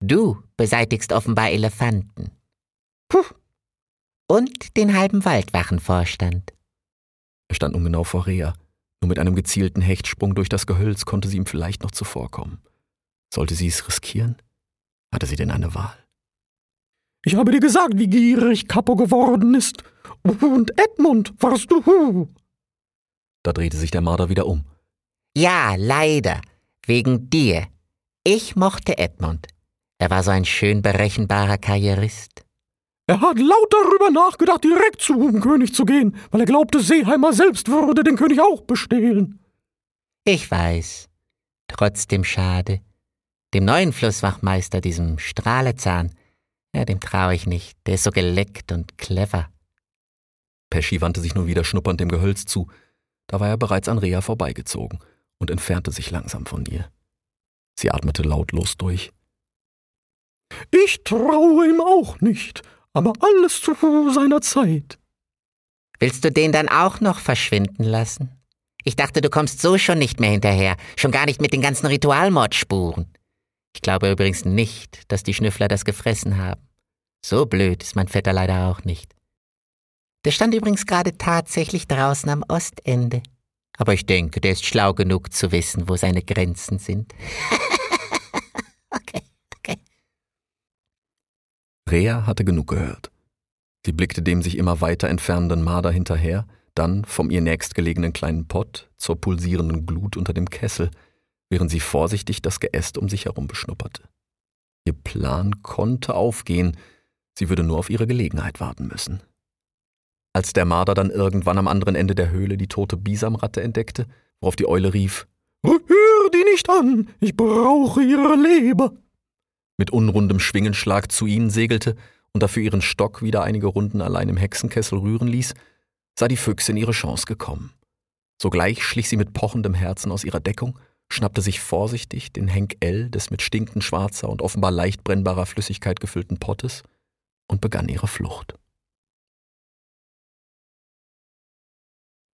Du beseitigst offenbar Elefanten. Puh. Und den halben Waldwachenvorstand. Er stand nun genau vor Rea. Nur mit einem gezielten Hechtsprung durch das Gehölz konnte sie ihm vielleicht noch zuvorkommen. Sollte sie es riskieren? Hatte sie denn eine Wahl? Ich habe dir gesagt, wie gierig Capo geworden ist. Und Edmund, warst du? Da drehte sich der Marder wieder um. Ja, leider. Wegen dir. Ich mochte Edmund. Er war so ein schön berechenbarer Karrierist. Er hat laut darüber nachgedacht, direkt zu dem König zu gehen, weil er glaubte, Seeheimer selbst würde den König auch bestehlen. Ich weiß. Trotzdem schade. Dem neuen Flusswachmeister, diesem Strahlezahn, ja, dem traue ich nicht. Der ist so geleckt und clever. Pesci wandte sich nun wieder schnuppernd dem Gehölz zu. Da war er bereits an Rea vorbeigezogen und entfernte sich langsam von ihr. Sie atmete lautlos durch. Ich traue ihm auch nicht, aber alles zu seiner Zeit. Willst du den dann auch noch verschwinden lassen? Ich dachte, du kommst so schon nicht mehr hinterher, schon gar nicht mit den ganzen Ritualmordspuren. Ich glaube übrigens nicht, dass die Schnüffler das gefressen haben. So blöd ist mein Vetter leider auch nicht. Der stand übrigens gerade tatsächlich draußen am Ostende. Aber ich denke, der ist schlau genug zu wissen, wo seine Grenzen sind. okay, okay. Rea hatte genug gehört. Sie blickte dem sich immer weiter entfernenden Marder hinterher, dann vom ihr nächstgelegenen kleinen Pott zur pulsierenden Glut unter dem Kessel, während sie vorsichtig das Geäst um sich herum beschnupperte. Ihr Plan konnte aufgehen, sie würde nur auf ihre Gelegenheit warten müssen. Als der Marder dann irgendwann am anderen Ende der Höhle die tote Bisamratte entdeckte, worauf die Eule rief, Hör die nicht an, ich brauche ihre Leber. Mit unrundem Schwingenschlag zu ihnen segelte und dafür ihren Stock wieder einige Runden allein im Hexenkessel rühren ließ, sah die Füchsin ihre Chance gekommen. Sogleich schlich sie mit pochendem Herzen aus ihrer Deckung, schnappte sich vorsichtig den Henk L des mit stinkend schwarzer und offenbar leicht brennbarer Flüssigkeit gefüllten Pottes und begann ihre Flucht.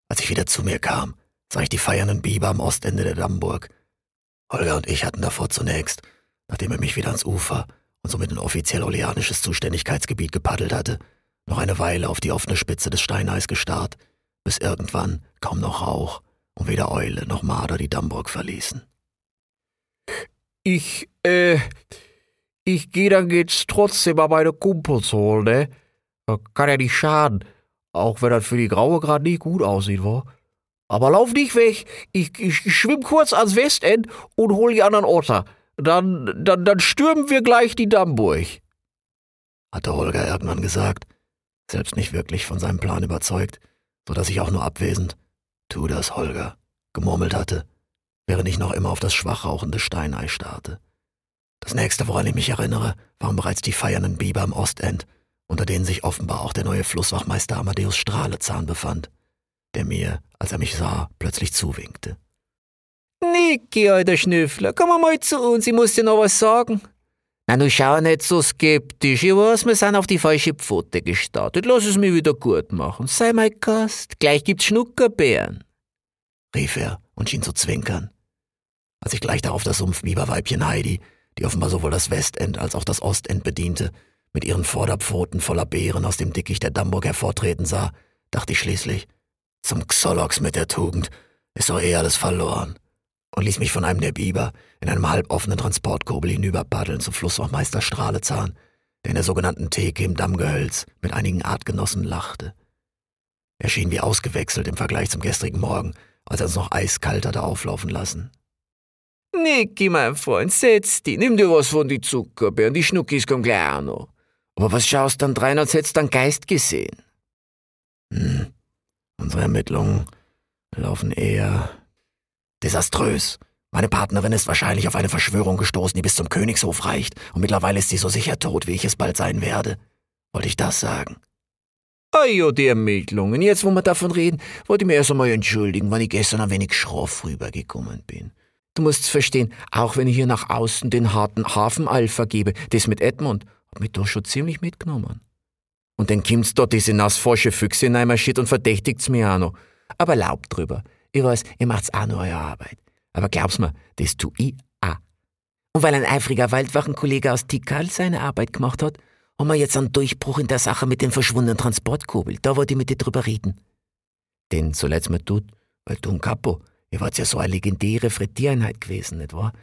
Als ich wieder zu mir kam, sah ich die feiernden Biber am Ostende der Dammburg. Holger und ich hatten davor zunächst, nachdem er mich wieder ans Ufer und somit in offiziell oleanisches Zuständigkeitsgebiet gepaddelt hatte, noch eine Weile auf die offene Spitze des Steineis gestarrt, bis irgendwann kaum noch Rauch und weder Eule noch Marder die Dammburg verließen. Ich, äh, ich geh dann jetzt trotzdem mal meine Kumpels holen, ne? Kann ja nicht schaden. Auch wenn das für die Graue gerade nicht gut aussieht, wa? Aber lauf nicht weg. Ich, ich, ich schwimm kurz ans Westend und hol die anderen Otter. Dann, dann, dann stürmen wir gleich die Dammburg. Hatte Holger irgendwann gesagt, selbst nicht wirklich von seinem Plan überzeugt, so dass ich auch nur abwesend, tu das, Holger, gemurmelt hatte, während ich noch immer auf das schwach rauchende Steinei starrte. Das nächste, woran ich mich erinnere, waren bereits die feiernden Biber am Ostend, unter denen sich offenbar auch der neue Flusswachmeister Amadeus Strahlezahn befand, der mir, als er mich sah, plötzlich zuwinkte. Niki, alter Schnüffler, komm mal zu uns, ich muss dir noch was sagen. Na, nu schau nicht so skeptisch. Ich weiß, wir sind auf die falsche Pfote gestartet. Lass es mir wieder gut machen. Sei mein Gast. Gleich gibt's Schnuckerbeeren. rief er und schien zu zwinkern. Als ich gleich darauf das Sumpfbiberweibchen Heidi, die offenbar sowohl das Westend als auch das Ostend bediente, mit ihren Vorderpfoten voller Beeren aus dem Dickicht der Damburg hervortreten sah, dachte ich schließlich, zum Xolox mit der Tugend ist doch eh alles verloren und ließ mich von einem der Biber in einem halboffenen Transportkurbel hinüberpaddeln zum Flusswachmeister Strahlezahn, der in der sogenannten Theke im Dammgehölz mit einigen Artgenossen lachte. Er schien wie ausgewechselt im Vergleich zum gestrigen Morgen, als er uns noch eiskalt hatte auflaufen lassen. Niki, mein Freund, setz dich. Nimm dir was von die Zuckerbeeren. Die Schnuckis kommen gleich auch noch. Aber was schaust dann drein, als hättest dann Geist gesehen? Hm, unsere Ermittlungen laufen eher desaströs. Meine Partnerin ist wahrscheinlich auf eine Verschwörung gestoßen, die bis zum Königshof reicht, und mittlerweile ist sie so sicher tot, wie ich es bald sein werde. Wollte ich das sagen? Ja, die Ermittlungen. Jetzt, wo wir davon reden, wollte ich mir erst einmal entschuldigen, weil ich gestern ein wenig schroff rübergekommen bin. Du musst's verstehen, auch wenn ich hier nach außen den harten Hafenalpha gebe, das mit Edmund, hat mich doch schon ziemlich mitgenommen. Und dann kommt's dort diese nassforsche Füchse in einmal Shit und verdächtigt's mir auch noch. Aber laubt drüber. Ich weiß, ihr macht's auch nur eure Arbeit. Aber glaub's mir, das tu ich auch. Und weil ein eifriger Waldwachenkollege aus Tikal seine Arbeit gemacht hat, haben wir jetzt einen Durchbruch in der Sache mit dem verschwundenen Transportkobel. Da wollte ich mit dir drüber reden. Denn so leid's mir tut, weil du und Capo, ihr wart ja so eine legendäre Frittiereinheit gewesen, nicht wahr?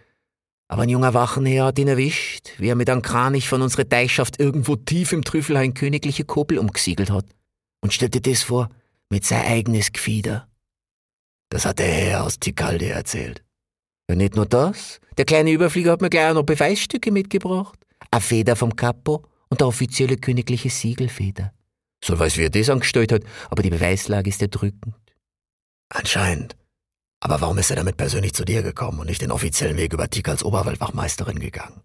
Aber ein junger Wachenherr hat ihn erwischt, wie er mit einem Kranich von unserer Deichschaft irgendwo tief im Trüffelhain königliche Kobel umgesiegelt hat. Und stellte das vor, mit sein eigenes Gefieder. Das hat der Herr aus Tikalde erzählt. Ja, nicht nur das. Der kleine Überflieger hat mir gleich auch noch Beweisstücke mitgebracht. Eine Feder vom Capo und der offizielle königliche Siegelfeder. So weiß, wie er das angestellt hat, aber die Beweislage ist erdrückend. Anscheinend. Aber warum ist er damit persönlich zu dir gekommen und nicht den offiziellen Weg über Tik als Oberwaldwachmeisterin gegangen?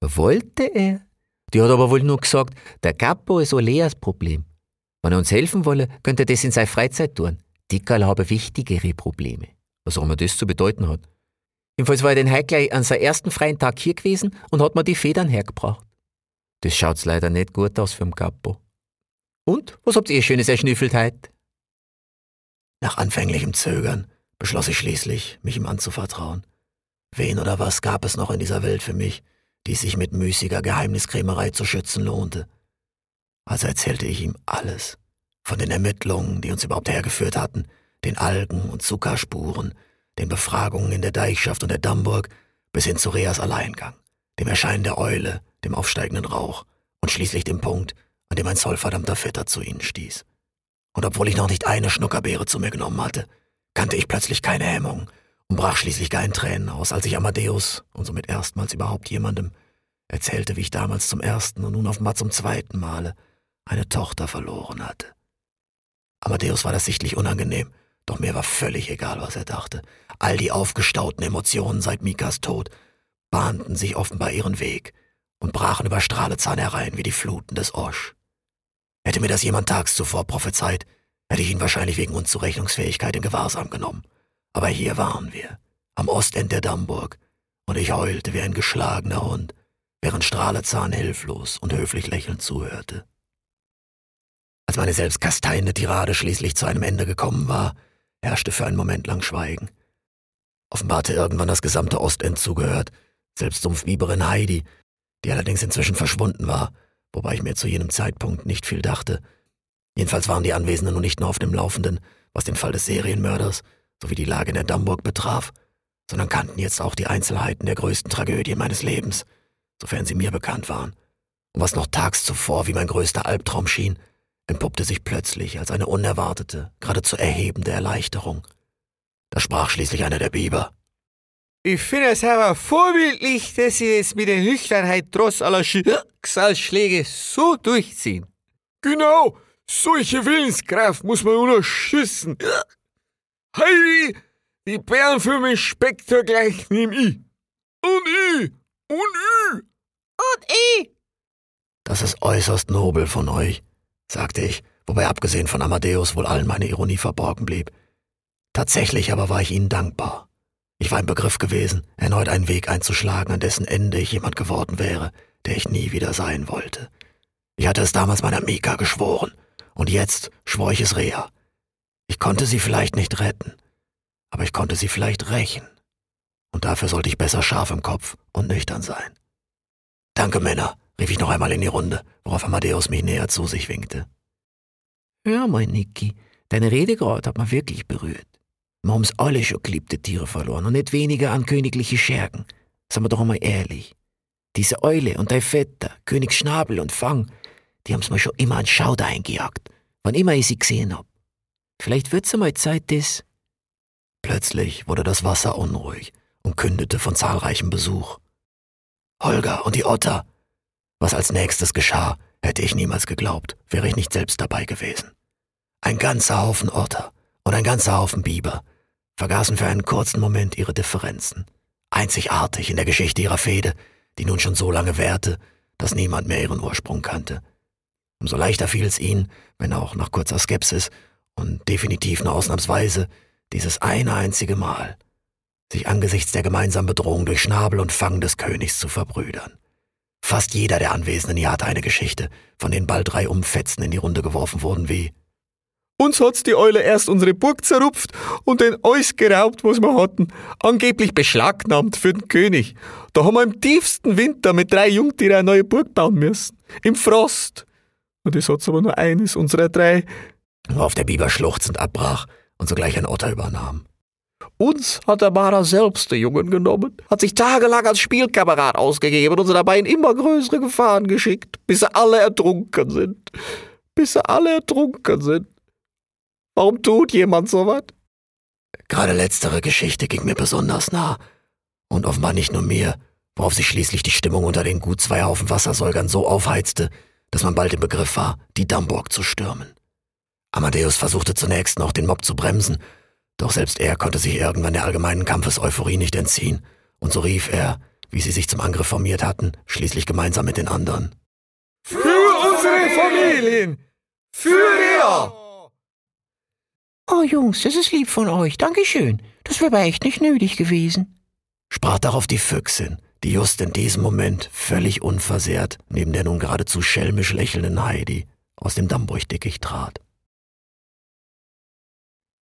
Wollte er. Die hat aber wohl nur gesagt, der Capo ist Oleas Problem. Wenn er uns helfen wolle, könnte er das in seiner Freizeit tun. Dickerl habe wichtigere Probleme. Was auch immer das zu bedeuten hat. Jedenfalls war er den gleich an seinem ersten freien Tag hier gewesen und hat mir die Federn hergebracht. Das schaut's leider nicht gut aus für den Capo. Und, was habt ihr Schönes erschnüffelt heut? Nach anfänglichem Zögern beschloss ich schließlich, mich ihm anzuvertrauen. Wen oder was gab es noch in dieser Welt für mich, die sich mit müßiger Geheimniskrämerei zu schützen lohnte? Also erzählte ich ihm alles. Von den Ermittlungen, die uns überhaupt hergeführt hatten, den Algen- und Zuckerspuren, den Befragungen in der Deichschaft und der Dammburg, bis hin zu Reas Alleingang, dem Erscheinen der Eule, dem aufsteigenden Rauch und schließlich dem Punkt, an dem ein zollverdammter Vetter zu ihnen stieß. Und obwohl ich noch nicht eine Schnuckerbeere zu mir genommen hatte, kannte ich plötzlich keine Hemmung und brach schließlich gar Tränen aus, als ich Amadeus und somit erstmals überhaupt jemandem erzählte, wie ich damals zum ersten und nun offenbar zum zweiten Male eine Tochter verloren hatte. Amadeus war das sichtlich unangenehm, doch mir war völlig egal, was er dachte. All die aufgestauten Emotionen seit Mikas Tod bahnten sich offenbar ihren Weg und brachen über Strahlezahn herein wie die Fluten des Osch. Hätte mir das jemand tags zuvor prophezeit, hätte ich ihn wahrscheinlich wegen Unzurechnungsfähigkeit in Gewahrsam genommen. Aber hier waren wir, am Ostend der Dammburg, und ich heulte wie ein geschlagener Hund, während Strahlezahn hilflos und höflich lächelnd zuhörte. Als meine selbst kasteiende Tirade schließlich zu einem Ende gekommen war, herrschte für einen Moment lang Schweigen. Offenbar hatte irgendwann das gesamte Ostend zugehört, selbst Sumpfbiberin Heidi, die allerdings inzwischen verschwunden war, wobei ich mir zu jenem Zeitpunkt nicht viel dachte. Jedenfalls waren die Anwesenden nun nicht nur auf dem Laufenden, was den Fall des Serienmörders sowie die Lage in der Dammburg betraf, sondern kannten jetzt auch die Einzelheiten der größten Tragödie meines Lebens, sofern sie mir bekannt waren. Und was noch tags zuvor wie mein größter Albtraum schien, entpuppte sich plötzlich als eine unerwartete, geradezu erhebende Erleichterung. Da sprach schließlich einer der Biber. Ich finde es aber vorbildlich, dass Sie es mit der Nüchternheit trotz aller Schicksalsschläge so durchziehen. Genau, solche Willenskraft muss man unterstützen. Heidi, die Bären für mich Spektor gleich neben I. Und I. Und I. Und I. Das ist äußerst nobel von euch, sagte ich, wobei abgesehen von Amadeus wohl allen meine Ironie verborgen blieb. Tatsächlich aber war ich ihnen dankbar. Ich war im Begriff gewesen, erneut einen Weg einzuschlagen, an dessen Ende ich jemand geworden wäre, der ich nie wieder sein wollte. Ich hatte es damals meiner Mika geschworen, und jetzt schwor ich es Rea. Ich konnte sie vielleicht nicht retten, aber ich konnte sie vielleicht rächen. Und dafür sollte ich besser scharf im Kopf und nüchtern sein. Danke, Männer, rief ich noch einmal in die Runde, worauf Amadeus mich näher zu sich winkte. Ja, mein Niki, deine Rede gerade hat mich wirklich berührt. Wir haben's alle schon geliebte Tiere verloren und nicht weniger an königliche Schergen. Sagen wir doch einmal ehrlich. Diese Eule und dein Vetter, König Schnabel und Fang, die haben's mir schon immer an Schauder eingejagt, wann immer ich sie gesehen hab. Vielleicht wird's einmal Zeit, das... Plötzlich wurde das Wasser unruhig und kündete von zahlreichem Besuch. Holger und die Otter. Was als nächstes geschah, hätte ich niemals geglaubt, wäre ich nicht selbst dabei gewesen. Ein ganzer Haufen Otter und ein ganzer Haufen Biber vergaßen für einen kurzen Moment ihre Differenzen. Einzigartig in der Geschichte ihrer Fehde, die nun schon so lange währte, dass niemand mehr ihren Ursprung kannte. Umso leichter fiel es ihnen, wenn auch nach kurzer Skepsis und definitiv nur ausnahmsweise, dieses eine einzige Mal, sich angesichts der gemeinsamen Bedrohung durch Schnabel und Fang des Königs zu verbrüdern. Fast jeder der Anwesenden hier hatte eine Geschichte, von denen bald drei Umfetzen in die Runde geworfen wurden wie Uns hat's die Eule erst unsere Burg zerrupft und den alles geraubt, was wir hatten. Angeblich beschlagnahmt für den König. Da haben wir im tiefsten Winter mit drei Jungtieren eine neue Burg bauen müssen. Im Frost. Und es hat's aber nur eines unserer drei. Worauf der Biber schluchzend abbrach und sogleich ein Otter übernahm. Uns hat der Marder selbst den Jungen genommen, hat sich tagelang als Spielkamerad ausgegeben und sie dabei in immer größere Gefahren geschickt, bis sie alle ertrunken sind. Bis sie alle ertrunken sind. Warum tut jemand sowas? Gerade letztere Geschichte ging mir besonders nah. Und offenbar nicht nur mir, worauf sich schließlich die Stimmung unter den gut zwei Haufen Wassersäugern so aufheizte, dass man bald im Begriff war, die Dammburg zu stürmen. Amadeus versuchte zunächst noch, den Mob zu bremsen, doch selbst er konnte sich irgendwann der allgemeinen Kampfeseuphorie nicht entziehen, und so rief er, wie sie sich zum Angriff formiert hatten, schließlich gemeinsam mit den anderen. Für unsere Familien! Für Rea! Oh, Jungs, das ist lieb von euch. Dankeschön. Das wäre aber echt nicht nötig gewesen. Sprach darauf die Füchsin, die just in diesem Moment völlig unversehrt neben der nun geradezu schelmisch lächelnden Heidi aus dem Dammburgdickicht trat.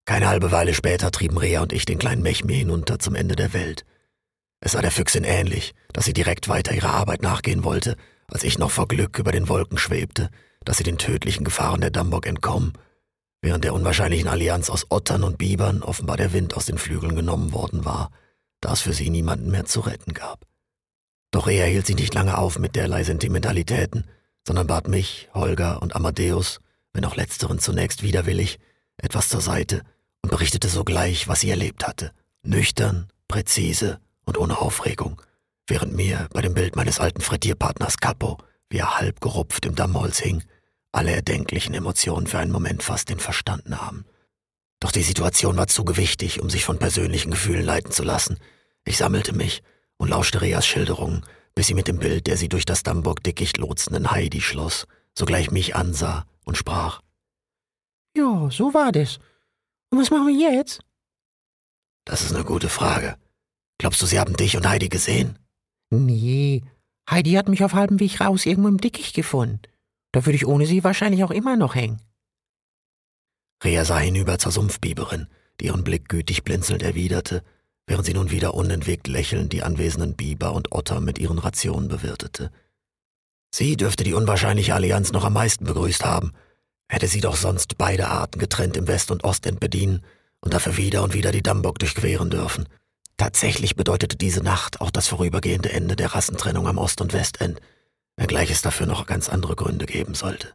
Keine halbe Weile später trieben Rea und ich den kleinen Mechmir hinunter zum Ende der Welt. Es sah der Füchsin ähnlich, dass sie direkt weiter ihrer Arbeit nachgehen wollte, als ich noch vor Glück über den Wolken schwebte, dass sie den tödlichen Gefahren der Dammburg entkommen, während der unwahrscheinlichen Allianz aus Ottern und Bibern offenbar der Wind aus den Flügeln genommen worden war, da es für sie niemanden mehr zu retten gab. Doch Rea hielt sich nicht lange auf mit derlei Sentimentalitäten, sondern bat mich, Holger und Amadeus, wenn auch letzteren zunächst widerwillig, etwas zur Seite und berichtete sogleich, was sie erlebt hatte. Nüchtern, präzise und ohne Aufregung, während mir bei dem Bild meines alten Frettierpartners Capo, wie er halb gerupft im Dammholz hing, alle erdenklichen Emotionen für einen Moment fast den Verstand nahmen. Doch die Situation war zu gewichtig, um sich von persönlichen Gefühlen leiten zu lassen. Ich sammelte mich und lauschte Reas Schilderungen, bis sie mit dem Bild der sie durch das Dammburg-Dickicht lotsenden Heidi schloss, sogleich mich ansah und sprach. Ja, so war das. Und was machen wir jetzt? Das ist eine gute Frage. Glaubst du, sie haben dich und Heidi gesehen? Nee, Heidi hat mich auf halbem Weg raus irgendwo im Dickicht gefunden. Da würde ich ohne sie wahrscheinlich auch immer noch hängen. Rea sah hinüber zur Sumpfbiberin, die ihren Blick gütig blinzelnd erwiderte, während sie nun wieder unentwegt lächelnd die anwesenden Biber und Otter mit ihren Rationen bewirtete. Sie dürfte die unwahrscheinliche Allianz noch am meisten begrüßt haben, hätte sie doch sonst beide Arten getrennt im West- und Ostend bedienen und dafür wieder und wieder die Dammburg durchqueren dürfen. Tatsächlich bedeutete diese Nacht auch das vorübergehende Ende der Rassentrennung am Ost- und Westend, wenngleich es dafür noch ganz andere Gründe geben sollte.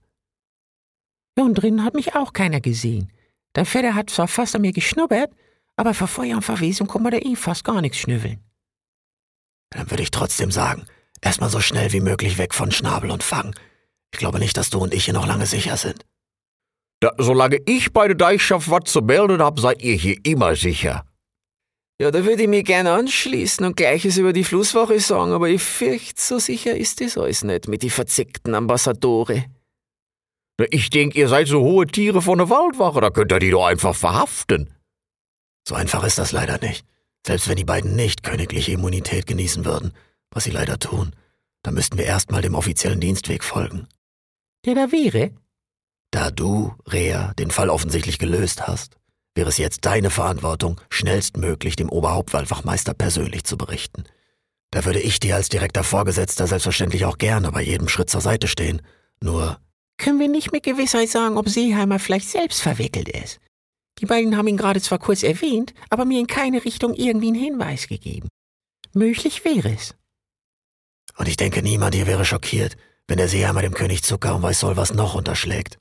Ja, und drinnen hat mich auch keiner gesehen. Dein Vetter hat zwar fast an mir geschnuppert, aber vor Feuer und Verwesung kann man da eh fast gar nichts schnüffeln. Dann würde ich trotzdem sagen, erstmal so schnell wie möglich weg von Schnabel und Fang. Ich glaube nicht, dass du und ich hier noch lange sicher sind. Da, solange ich bei der Deichschaft was zu melden hab, seid ihr hier immer sicher. Ja, da würde ich mich gerne anschließen und Gleiches über die Flusswache sagen, aber ich fürchte, so sicher ist das alles nicht mit die verzickten Ambassadore. Na, Ich denk, ihr seid so hohe Tiere von der Waldwache, da könnt ihr die doch einfach verhaften. So einfach ist das leider nicht. Selbst wenn die beiden nicht königliche Immunität genießen würden, was sie leider tun, dann müssten wir erstmal dem offiziellen Dienstweg folgen. Der da wäre? Da du, Rea, den Fall offensichtlich gelöst hast, wäre es jetzt deine Verantwortung, schnellstmöglich dem Oberhauptwaldwachmeister persönlich zu berichten. Da würde ich dir als direkter Vorgesetzter selbstverständlich auch gerne bei jedem Schritt zur Seite stehen. Nur, Können wir nicht mit Gewissheit sagen, ob Seeheimer vielleicht selbst verwickelt ist? Die beiden haben ihn gerade zwar kurz erwähnt, aber mir in keine Richtung irgendwie einen Hinweis gegeben. Möglich wäre es. und ich denke, niemand hier wäre schockiert, wenn der Seeheimer dem König Zucker und weiß soll was noch unterschlägt.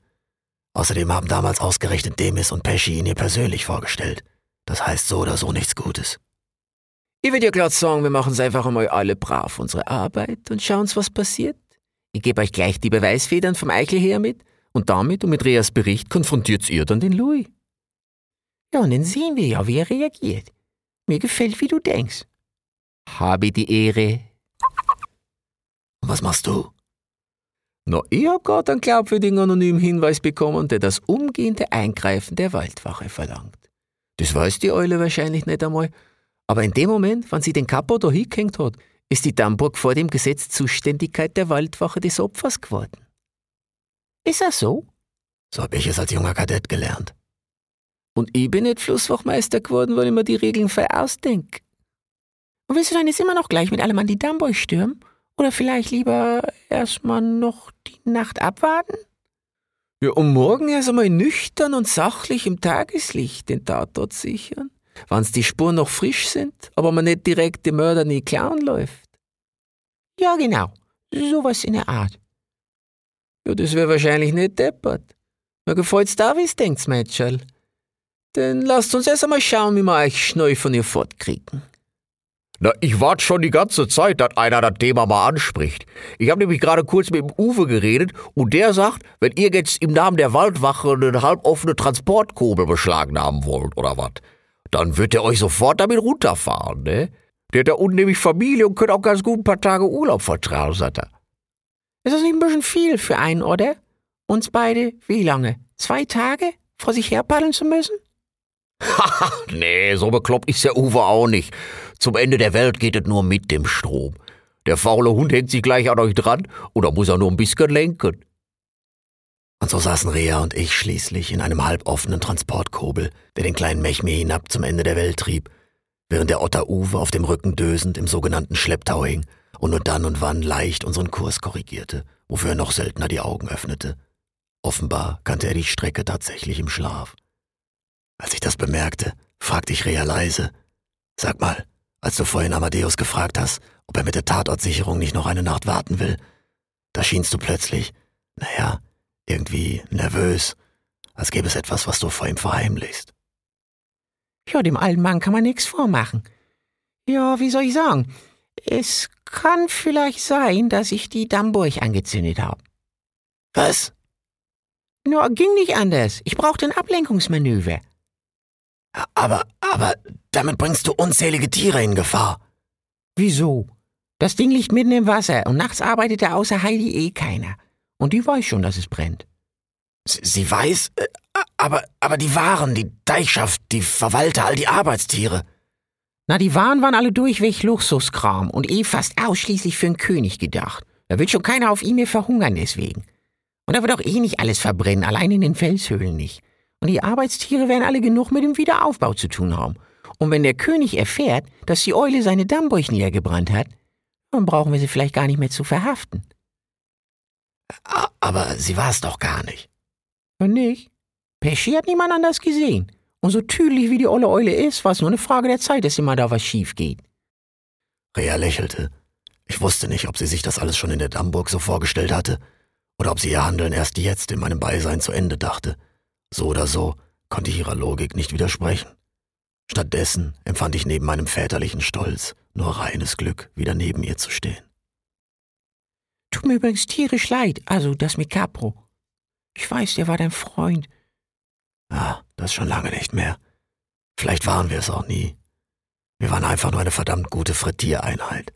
Außerdem haben damals ausgerechnet Demis und Pesci ihn ihr persönlich vorgestellt. Das heißt so oder so nichts Gutes. Ich würde ja glatt sagen, wir machen's einfach einmal alle brav unsere Arbeit und schauen's, was passiert. Ich gebe euch gleich die Beweisfedern vom Eichel her mit und damit und mit Reas Bericht konfrontiert's ihr dann den Louis. Ja, und dann sehen wir ja, wie er reagiert. Mir gefällt, wie du denkst. Habe die Ehre. Und was machst du? Na, ich hab grad einen glaubwürdigen anonymen Hinweis bekommen, der das umgehende Eingreifen der Waldwache verlangt. Das weiß die Eule wahrscheinlich nicht einmal, aber in dem Moment, wann sie den Kapo da hingehängt hat, ist die Dammburg vor dem Gesetz Zuständigkeit der Waldwache des Opfers geworden. Ist das so? So hab ich es als junger Kadett gelernt. Und ich bin nicht Flusswachmeister geworden, weil ich mir die Regeln frei ausdenk. Und willst du dann jetzt immer noch gleich mit allem an die Dammburg stürmen? Oder vielleicht lieber erstmal noch die Nacht abwarten? Ja, und morgen erst einmal nüchtern und sachlich im Tageslicht den Tatort sichern, wenn's die Spuren noch frisch sind, aber man nicht direkt dem Mörder nie klauen läuft. Ja, genau. Sowas in der Art. Ja, das wär wahrscheinlich nicht deppert. Mir gefällt's da, wie's denkt's, Mädcherl. Denn lasst uns erst einmal schauen, wie wir euch schnell von ihr fortkriegen. Na, ich warte schon die ganze Zeit, dass einer das Thema mal anspricht. Ich habe nämlich gerade kurz mit dem Uwe geredet und der sagt, wenn ihr jetzt im Namen der Waldwache eine halboffene Transportkurbel beschlagnahmen wollt oder was, dann wird er euch sofort damit runterfahren, ne? Der hat da unten nämlich Familie und könnte auch ganz gut ein paar Tage Urlaub vertragen, sagt er. Ist das nicht ein bisschen viel für einen, oder? Uns beide, wie lange? Zwei Tage? Vor sich her zu müssen? Haha, nee, so bekloppt ist der Uwe auch nicht. Zum Ende der Welt geht es nur mit dem Strom. Der faule Hund hängt sich gleich an euch dran oder muss er nur ein bisschen lenken. Und so saßen Rea und ich schließlich in einem halboffenen Transportkobel, der den kleinen Mechmir hinab zum Ende der Welt trieb, während der Otter Uwe auf dem Rücken dösend im sogenannten Schlepptau hing und nur dann und wann leicht unseren Kurs korrigierte, wofür er noch seltener die Augen öffnete. Offenbar kannte er die Strecke tatsächlich im Schlaf. Als ich das bemerkte, fragte ich Rea leise, Sag mal, als du vorhin Amadeus gefragt hast, ob er mit der Tatortsicherung nicht noch eine Nacht warten will, da schienst du plötzlich, naja, irgendwie nervös, als gäbe es etwas, was du vor ihm verheimlichst. Ja, dem alten Mann kann man nichts vormachen. Ja, wie soll ich sagen? Es kann vielleicht sein, dass ich die Dammburg angezündet habe. Was? Nur ging nicht anders. Ich brauchte ein Ablenkungsmanöver. Aber, aber, damit bringst du unzählige Tiere in Gefahr. Wieso? Das Ding liegt mitten im Wasser und nachts arbeitet da außer Heidi eh keiner. Und die weiß schon, dass es brennt. Sie, sie weiß, äh, aber, aber die Waren, die Deichschaft, die Verwalter, all die Arbeitstiere. Na, die Waren waren alle durchweg Luxuskram und eh fast ausschließlich für einen König gedacht. Da will schon keiner auf ihn mehr verhungern deswegen. Und da wird auch eh nicht alles verbrennen, allein in den Felshöhlen nicht. Und die Arbeitstiere werden alle genug mit dem Wiederaufbau zu tun haben. Und wenn der König erfährt, dass die Eule seine Dammburg niedergebrannt hat, dann brauchen wir sie vielleicht gar nicht mehr zu verhaften. Aber sie war es doch gar nicht. Und nicht? Pesci hat niemand anders gesehen. Und so tüdelig wie die olle Eule ist, war es nur eine Frage der Zeit, dass immer da was schief geht. Rea lächelte. Ich wusste nicht, ob sie sich das alles schon in der Dammburg so vorgestellt hatte, oder ob sie ihr Handeln erst jetzt in meinem Beisein zu Ende dachte. So oder so konnte ich ihrer Logik nicht widersprechen. Stattdessen empfand ich neben meinem väterlichen Stolz nur reines Glück, wieder neben ihr zu stehen. Tut mir übrigens tierisch leid, also das mit Capro. Ich weiß, der war dein Freund. Ah, das schon lange nicht mehr. Vielleicht waren wir es auch nie. Wir waren einfach nur eine verdammt gute Frittiereinheit.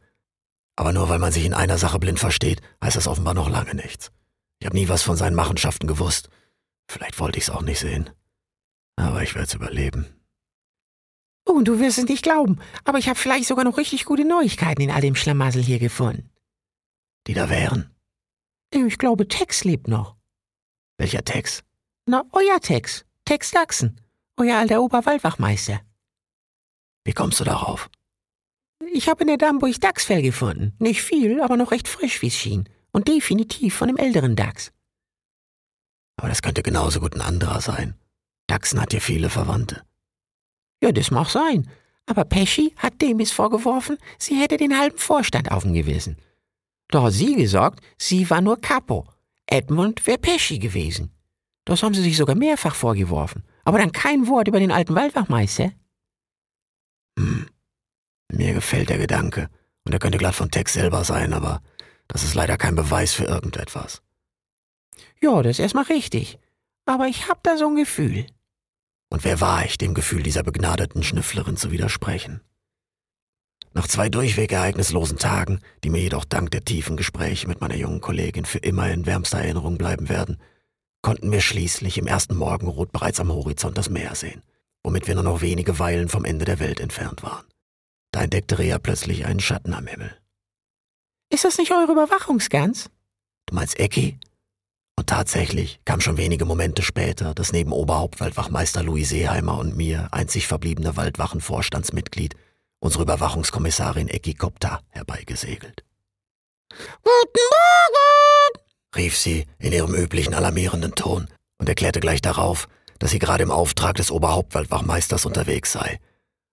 Aber nur weil man sich in einer Sache blind versteht, heißt das offenbar noch lange nichts. Ich habe nie was von seinen Machenschaften gewusst. Vielleicht wollte ich es auch nicht sehen. Aber ich werde es überleben. Oh, du wirst es nicht glauben, aber ich habe vielleicht sogar noch richtig gute Neuigkeiten in all dem Schlamassel hier gefunden. Die da wären? Ich glaube, Tex lebt noch. Welcher Tex? Na, euer Tex. Tex Dachsen. Euer alter Oberwaldwachmeister. Wie kommst du darauf? Ich habe in der Dammburg Dachsfell gefunden. Nicht viel, aber noch recht frisch, wie es schien. Und definitiv von dem älteren Dachs. Aber das könnte genauso gut ein anderer sein. Dachsen hat hier viele Verwandte. Ja, das mag sein. Aber Pesci hat Demis vorgeworfen, sie hätte den halben Vorstand auf dem Gewissen. Da hat sie gesagt, sie war nur Capo. Edmund wäre Pesci gewesen. Das haben sie sich sogar mehrfach vorgeworfen. Aber dann kein Wort über den alten Waldwachmeister. Hm. Mir gefällt der Gedanke. Und er könnte glatt von Tex selber sein, aber das ist leider kein Beweis für irgendetwas. Ja, das ist erstmal richtig. Aber ich hab da so ein Gefühl. Und wer war ich, dem Gefühl dieser begnadeten Schnüfflerin zu widersprechen? Nach zwei durchweg ereignislosen Tagen, die mir jedoch dank der tiefen Gespräche mit meiner jungen Kollegin für immer in wärmster Erinnerung bleiben werden, konnten wir schließlich im ersten Morgenrot bereits am Horizont das Meer sehen, womit wir nur noch wenige Weilen vom Ende der Welt entfernt waren. Da entdeckte Rea plötzlich einen Schatten am Himmel. Ist das nicht eure Überwachungsgans? Du meinst Ecki? Und tatsächlich kam schon wenige Momente später das neben Oberhauptwaldwachmeister Louis Seeheimer und mir einzig verbliebene Waldwachenvorstandsmitglied, unsere Überwachungskommissarin Ecki Kopta, herbeigesegelt. Guten Morgen! rief sie in ihrem üblichen alarmierenden Ton und erklärte gleich darauf, dass sie gerade im Auftrag des Oberhauptwaldwachmeisters unterwegs sei.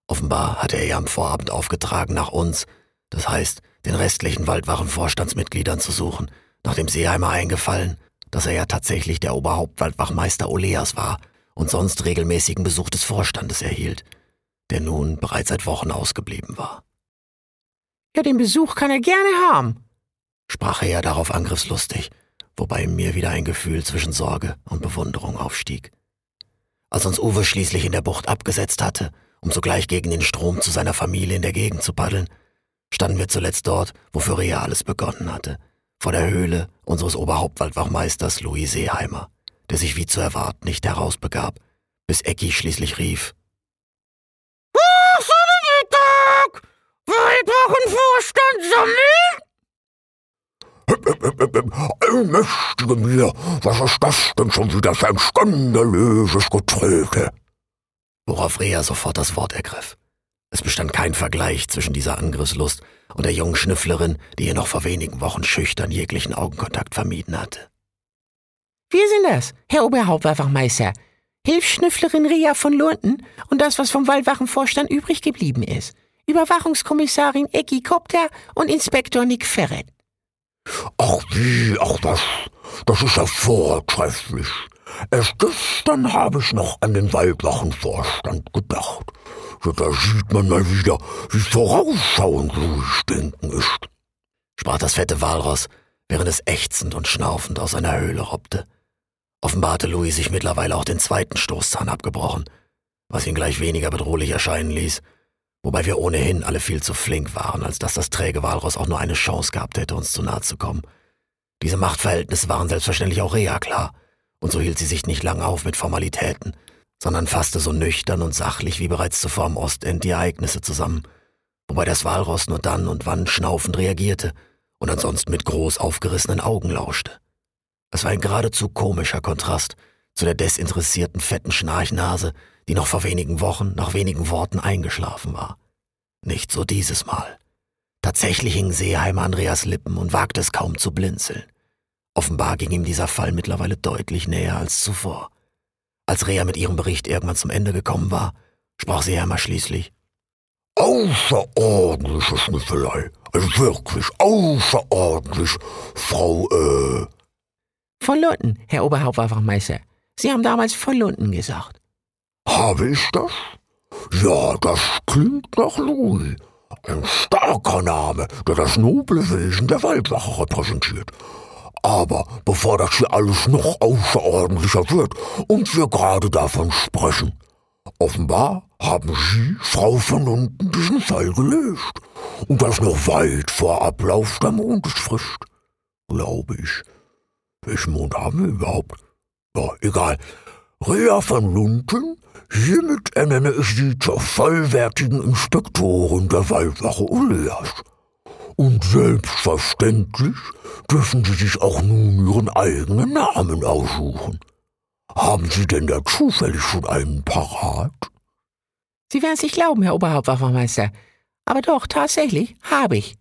Offenbar hatte er ihr am Vorabend aufgetragen, nach uns, das heißt, den restlichen Waldwachenvorstandsmitgliedern zu suchen, nachdem Seeheimer eingefallen, dass er ja tatsächlich der Oberhauptwaldwachmeister Oleas war und sonst regelmäßigen Besuch des Vorstandes erhielt, der nun bereits seit Wochen ausgeblieben war. Ja, den Besuch kann er gerne haben, sprach er ja darauf angriffslustig, wobei mir wieder ein Gefühl zwischen Sorge und Bewunderung aufstieg. Als uns Uwe schließlich in der Bucht abgesetzt hatte, um sogleich gegen den Strom zu seiner Familie in der Gegend zu paddeln, standen wir zuletzt dort, wofür Rea alles begonnen hatte, vor der Höhle unseres Oberhauptwaldwachmeisters Louis Seeheimer, der sich wie zu erwarten nicht herausbegab, bis Ecki schließlich rief. Was soll Tag? Waldwachenvorstand sammeln? Allmächtige mir, was ist das denn schon wieder für ein skandalöses Getröte? Worauf Rea sofort das Wort ergriff. Es bestand kein Vergleich zwischen dieser Angriffslust und der jungen Schnüfflerin, die ihr noch vor wenigen Wochen schüchtern jeglichen Augenkontakt vermieden hatte. Wir sind das, Herr Oberhauptwachmeister. Hilfsschnüfflerin Ria von Lunden und das, was vom Waldwachenvorstand übrig geblieben ist. Überwachungskommissarin Ecki Kopter und Inspektor Nick Ferret. Ach wie, ach was, das ist ja vortrefflich. Erst gestern habe ich noch an den Waldwachenvorstand gedacht. Da sieht man mal wieder, wie vorausschauend Louis Denken ist. Sprach das fette Walross, während es ächzend und schnaufend aus seiner Höhle robbte. Offenbar hatte Louis sich mittlerweile auch den zweiten Stoßzahn abgebrochen, was ihn gleich weniger bedrohlich erscheinen ließ, wobei wir ohnehin alle viel zu flink waren, als dass das träge Walross auch nur eine Chance gehabt hätte, uns zu nahe zu kommen. Diese Machtverhältnisse waren selbstverständlich auch Rea klar, und so hielt sie sich nicht lang auf mit Formalitäten, sondern fasste so nüchtern und sachlich wie bereits zuvor am Ostend die Ereignisse zusammen, wobei das Walross nur dann und wann schnaufend reagierte und ansonsten mit groß aufgerissenen Augen lauschte. Es war ein geradezu komischer Kontrast zu der desinteressierten fetten Schnarchnase, die noch vor wenigen Wochen nach wenigen Worten eingeschlafen war. Nicht so dieses Mal. Tatsächlich hing Seeheimer Andreas Lippen und wagte es kaum zu blinzeln. Offenbar ging ihm dieser Fall mittlerweile deutlich näher als zuvor. Als Rea mit ihrem Bericht irgendwann zum Ende gekommen war, sprach Seeheimer schließlich. Außerordentliche Schnüffelei. Also wirklich außerordentlich, Frau, äh. Von Lunden, Herr Oberhauptwachmeister. Sie haben damals von Lunden gesagt. Habe ich das? Ja, das klingt nach Louis. Ein starker Name, der das noble Wesen der Waldwache repräsentiert. Aber bevor das hier alles noch außerordentlicher wird und wir gerade davon sprechen, offenbar haben Sie, Frau von unten, diesen Fall gelöst. Und das noch weit vor Ablauf der Mondesfrist. Glaube ich. Welchen Mond haben wir überhaupt? Ja, egal. Rea von Lunden, hiermit ernenne ich Sie zur vollwertigen Inspektorin der Waldwache Uleas. Und selbstverständlich dürfen Sie sich auch nun Ihren eigenen Namen aussuchen. Haben Sie denn da zufällig schon einen parat? Sie werden es nicht glauben, Herr Oberhauptwachmeister. Aber doch, tatsächlich, habe ich.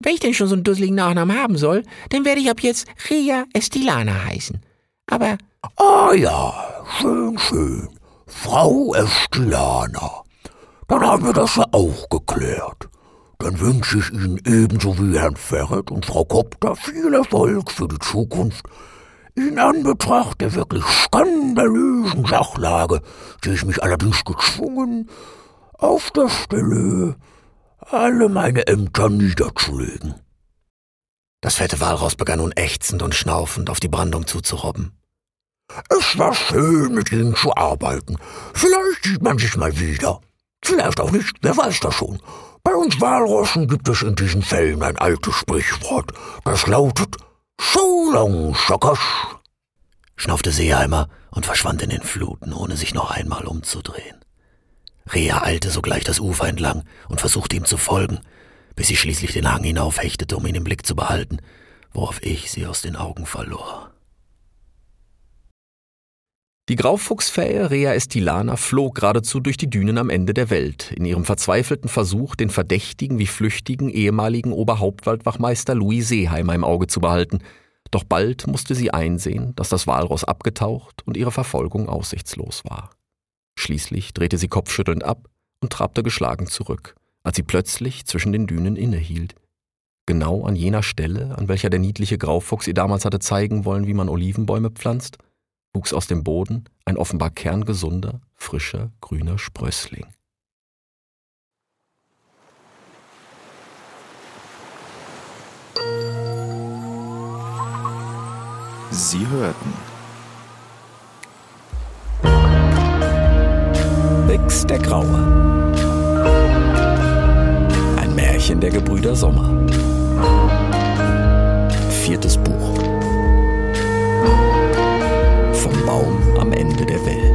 Wenn ich denn schon so einen dusseligen Nachnamen haben soll, dann werde ich ab jetzt Ria Estilana heißen. Aber. Ah ja, schön, schön. Frau Estilana. Dann haben wir das ja auch geklärt. Dann wünsche ich Ihnen ebenso wie Herrn Ferret und Frau Kopter viel Erfolg für die Zukunft. In Anbetracht der wirklich skandalösen Sachlage sehe ich mich allerdings gezwungen, auf der Stelle alle meine Ämter niederzulegen. Das fette Walross begann nun ächzend und schnaufend auf die Brandung zuzurobben. Es war schön, mit Ihnen zu arbeiten. Vielleicht sieht man sich mal wieder. Vielleicht auch nicht, wer weiß das schon. Bei uns Walrossen gibt es in diesen Fällen ein altes Sprichwort, das lautet So long, Schockers. schnaufte Seeheimer und verschwand in den Fluten, ohne sich noch einmal umzudrehen. Rea eilte sogleich das Ufer entlang und versuchte ihm zu folgen, bis sie schließlich den Hang hinaufhechtete, um ihn im Blick zu behalten, worauf ich sie aus den Augen verlor. Die Graufuchsfähe Rea Estilana flog geradezu durch die Dünen am Ende der Welt, in ihrem verzweifelten Versuch, den verdächtigen wie flüchtigen ehemaligen Oberhauptwaldwachmeister Louis Seeheimer im Auge zu behalten. Doch bald musste sie einsehen, dass das Walross abgetaucht und ihre Verfolgung aussichtslos war. Schließlich drehte sie kopfschüttelnd ab und trabte geschlagen zurück, als sie plötzlich zwischen den Dünen innehielt. Genau an jener Stelle, an welcher der niedliche Graufuchs ihr damals hatte zeigen wollen, wie man Olivenbäume pflanzt, wuchs aus dem Boden ein offenbar kerngesunder, frischer, grüner Sprössling. Sie hörten Bix der Graue. Ein Märchen der Gebrüder Sommer. Viertes Buch. am Ende der Welt.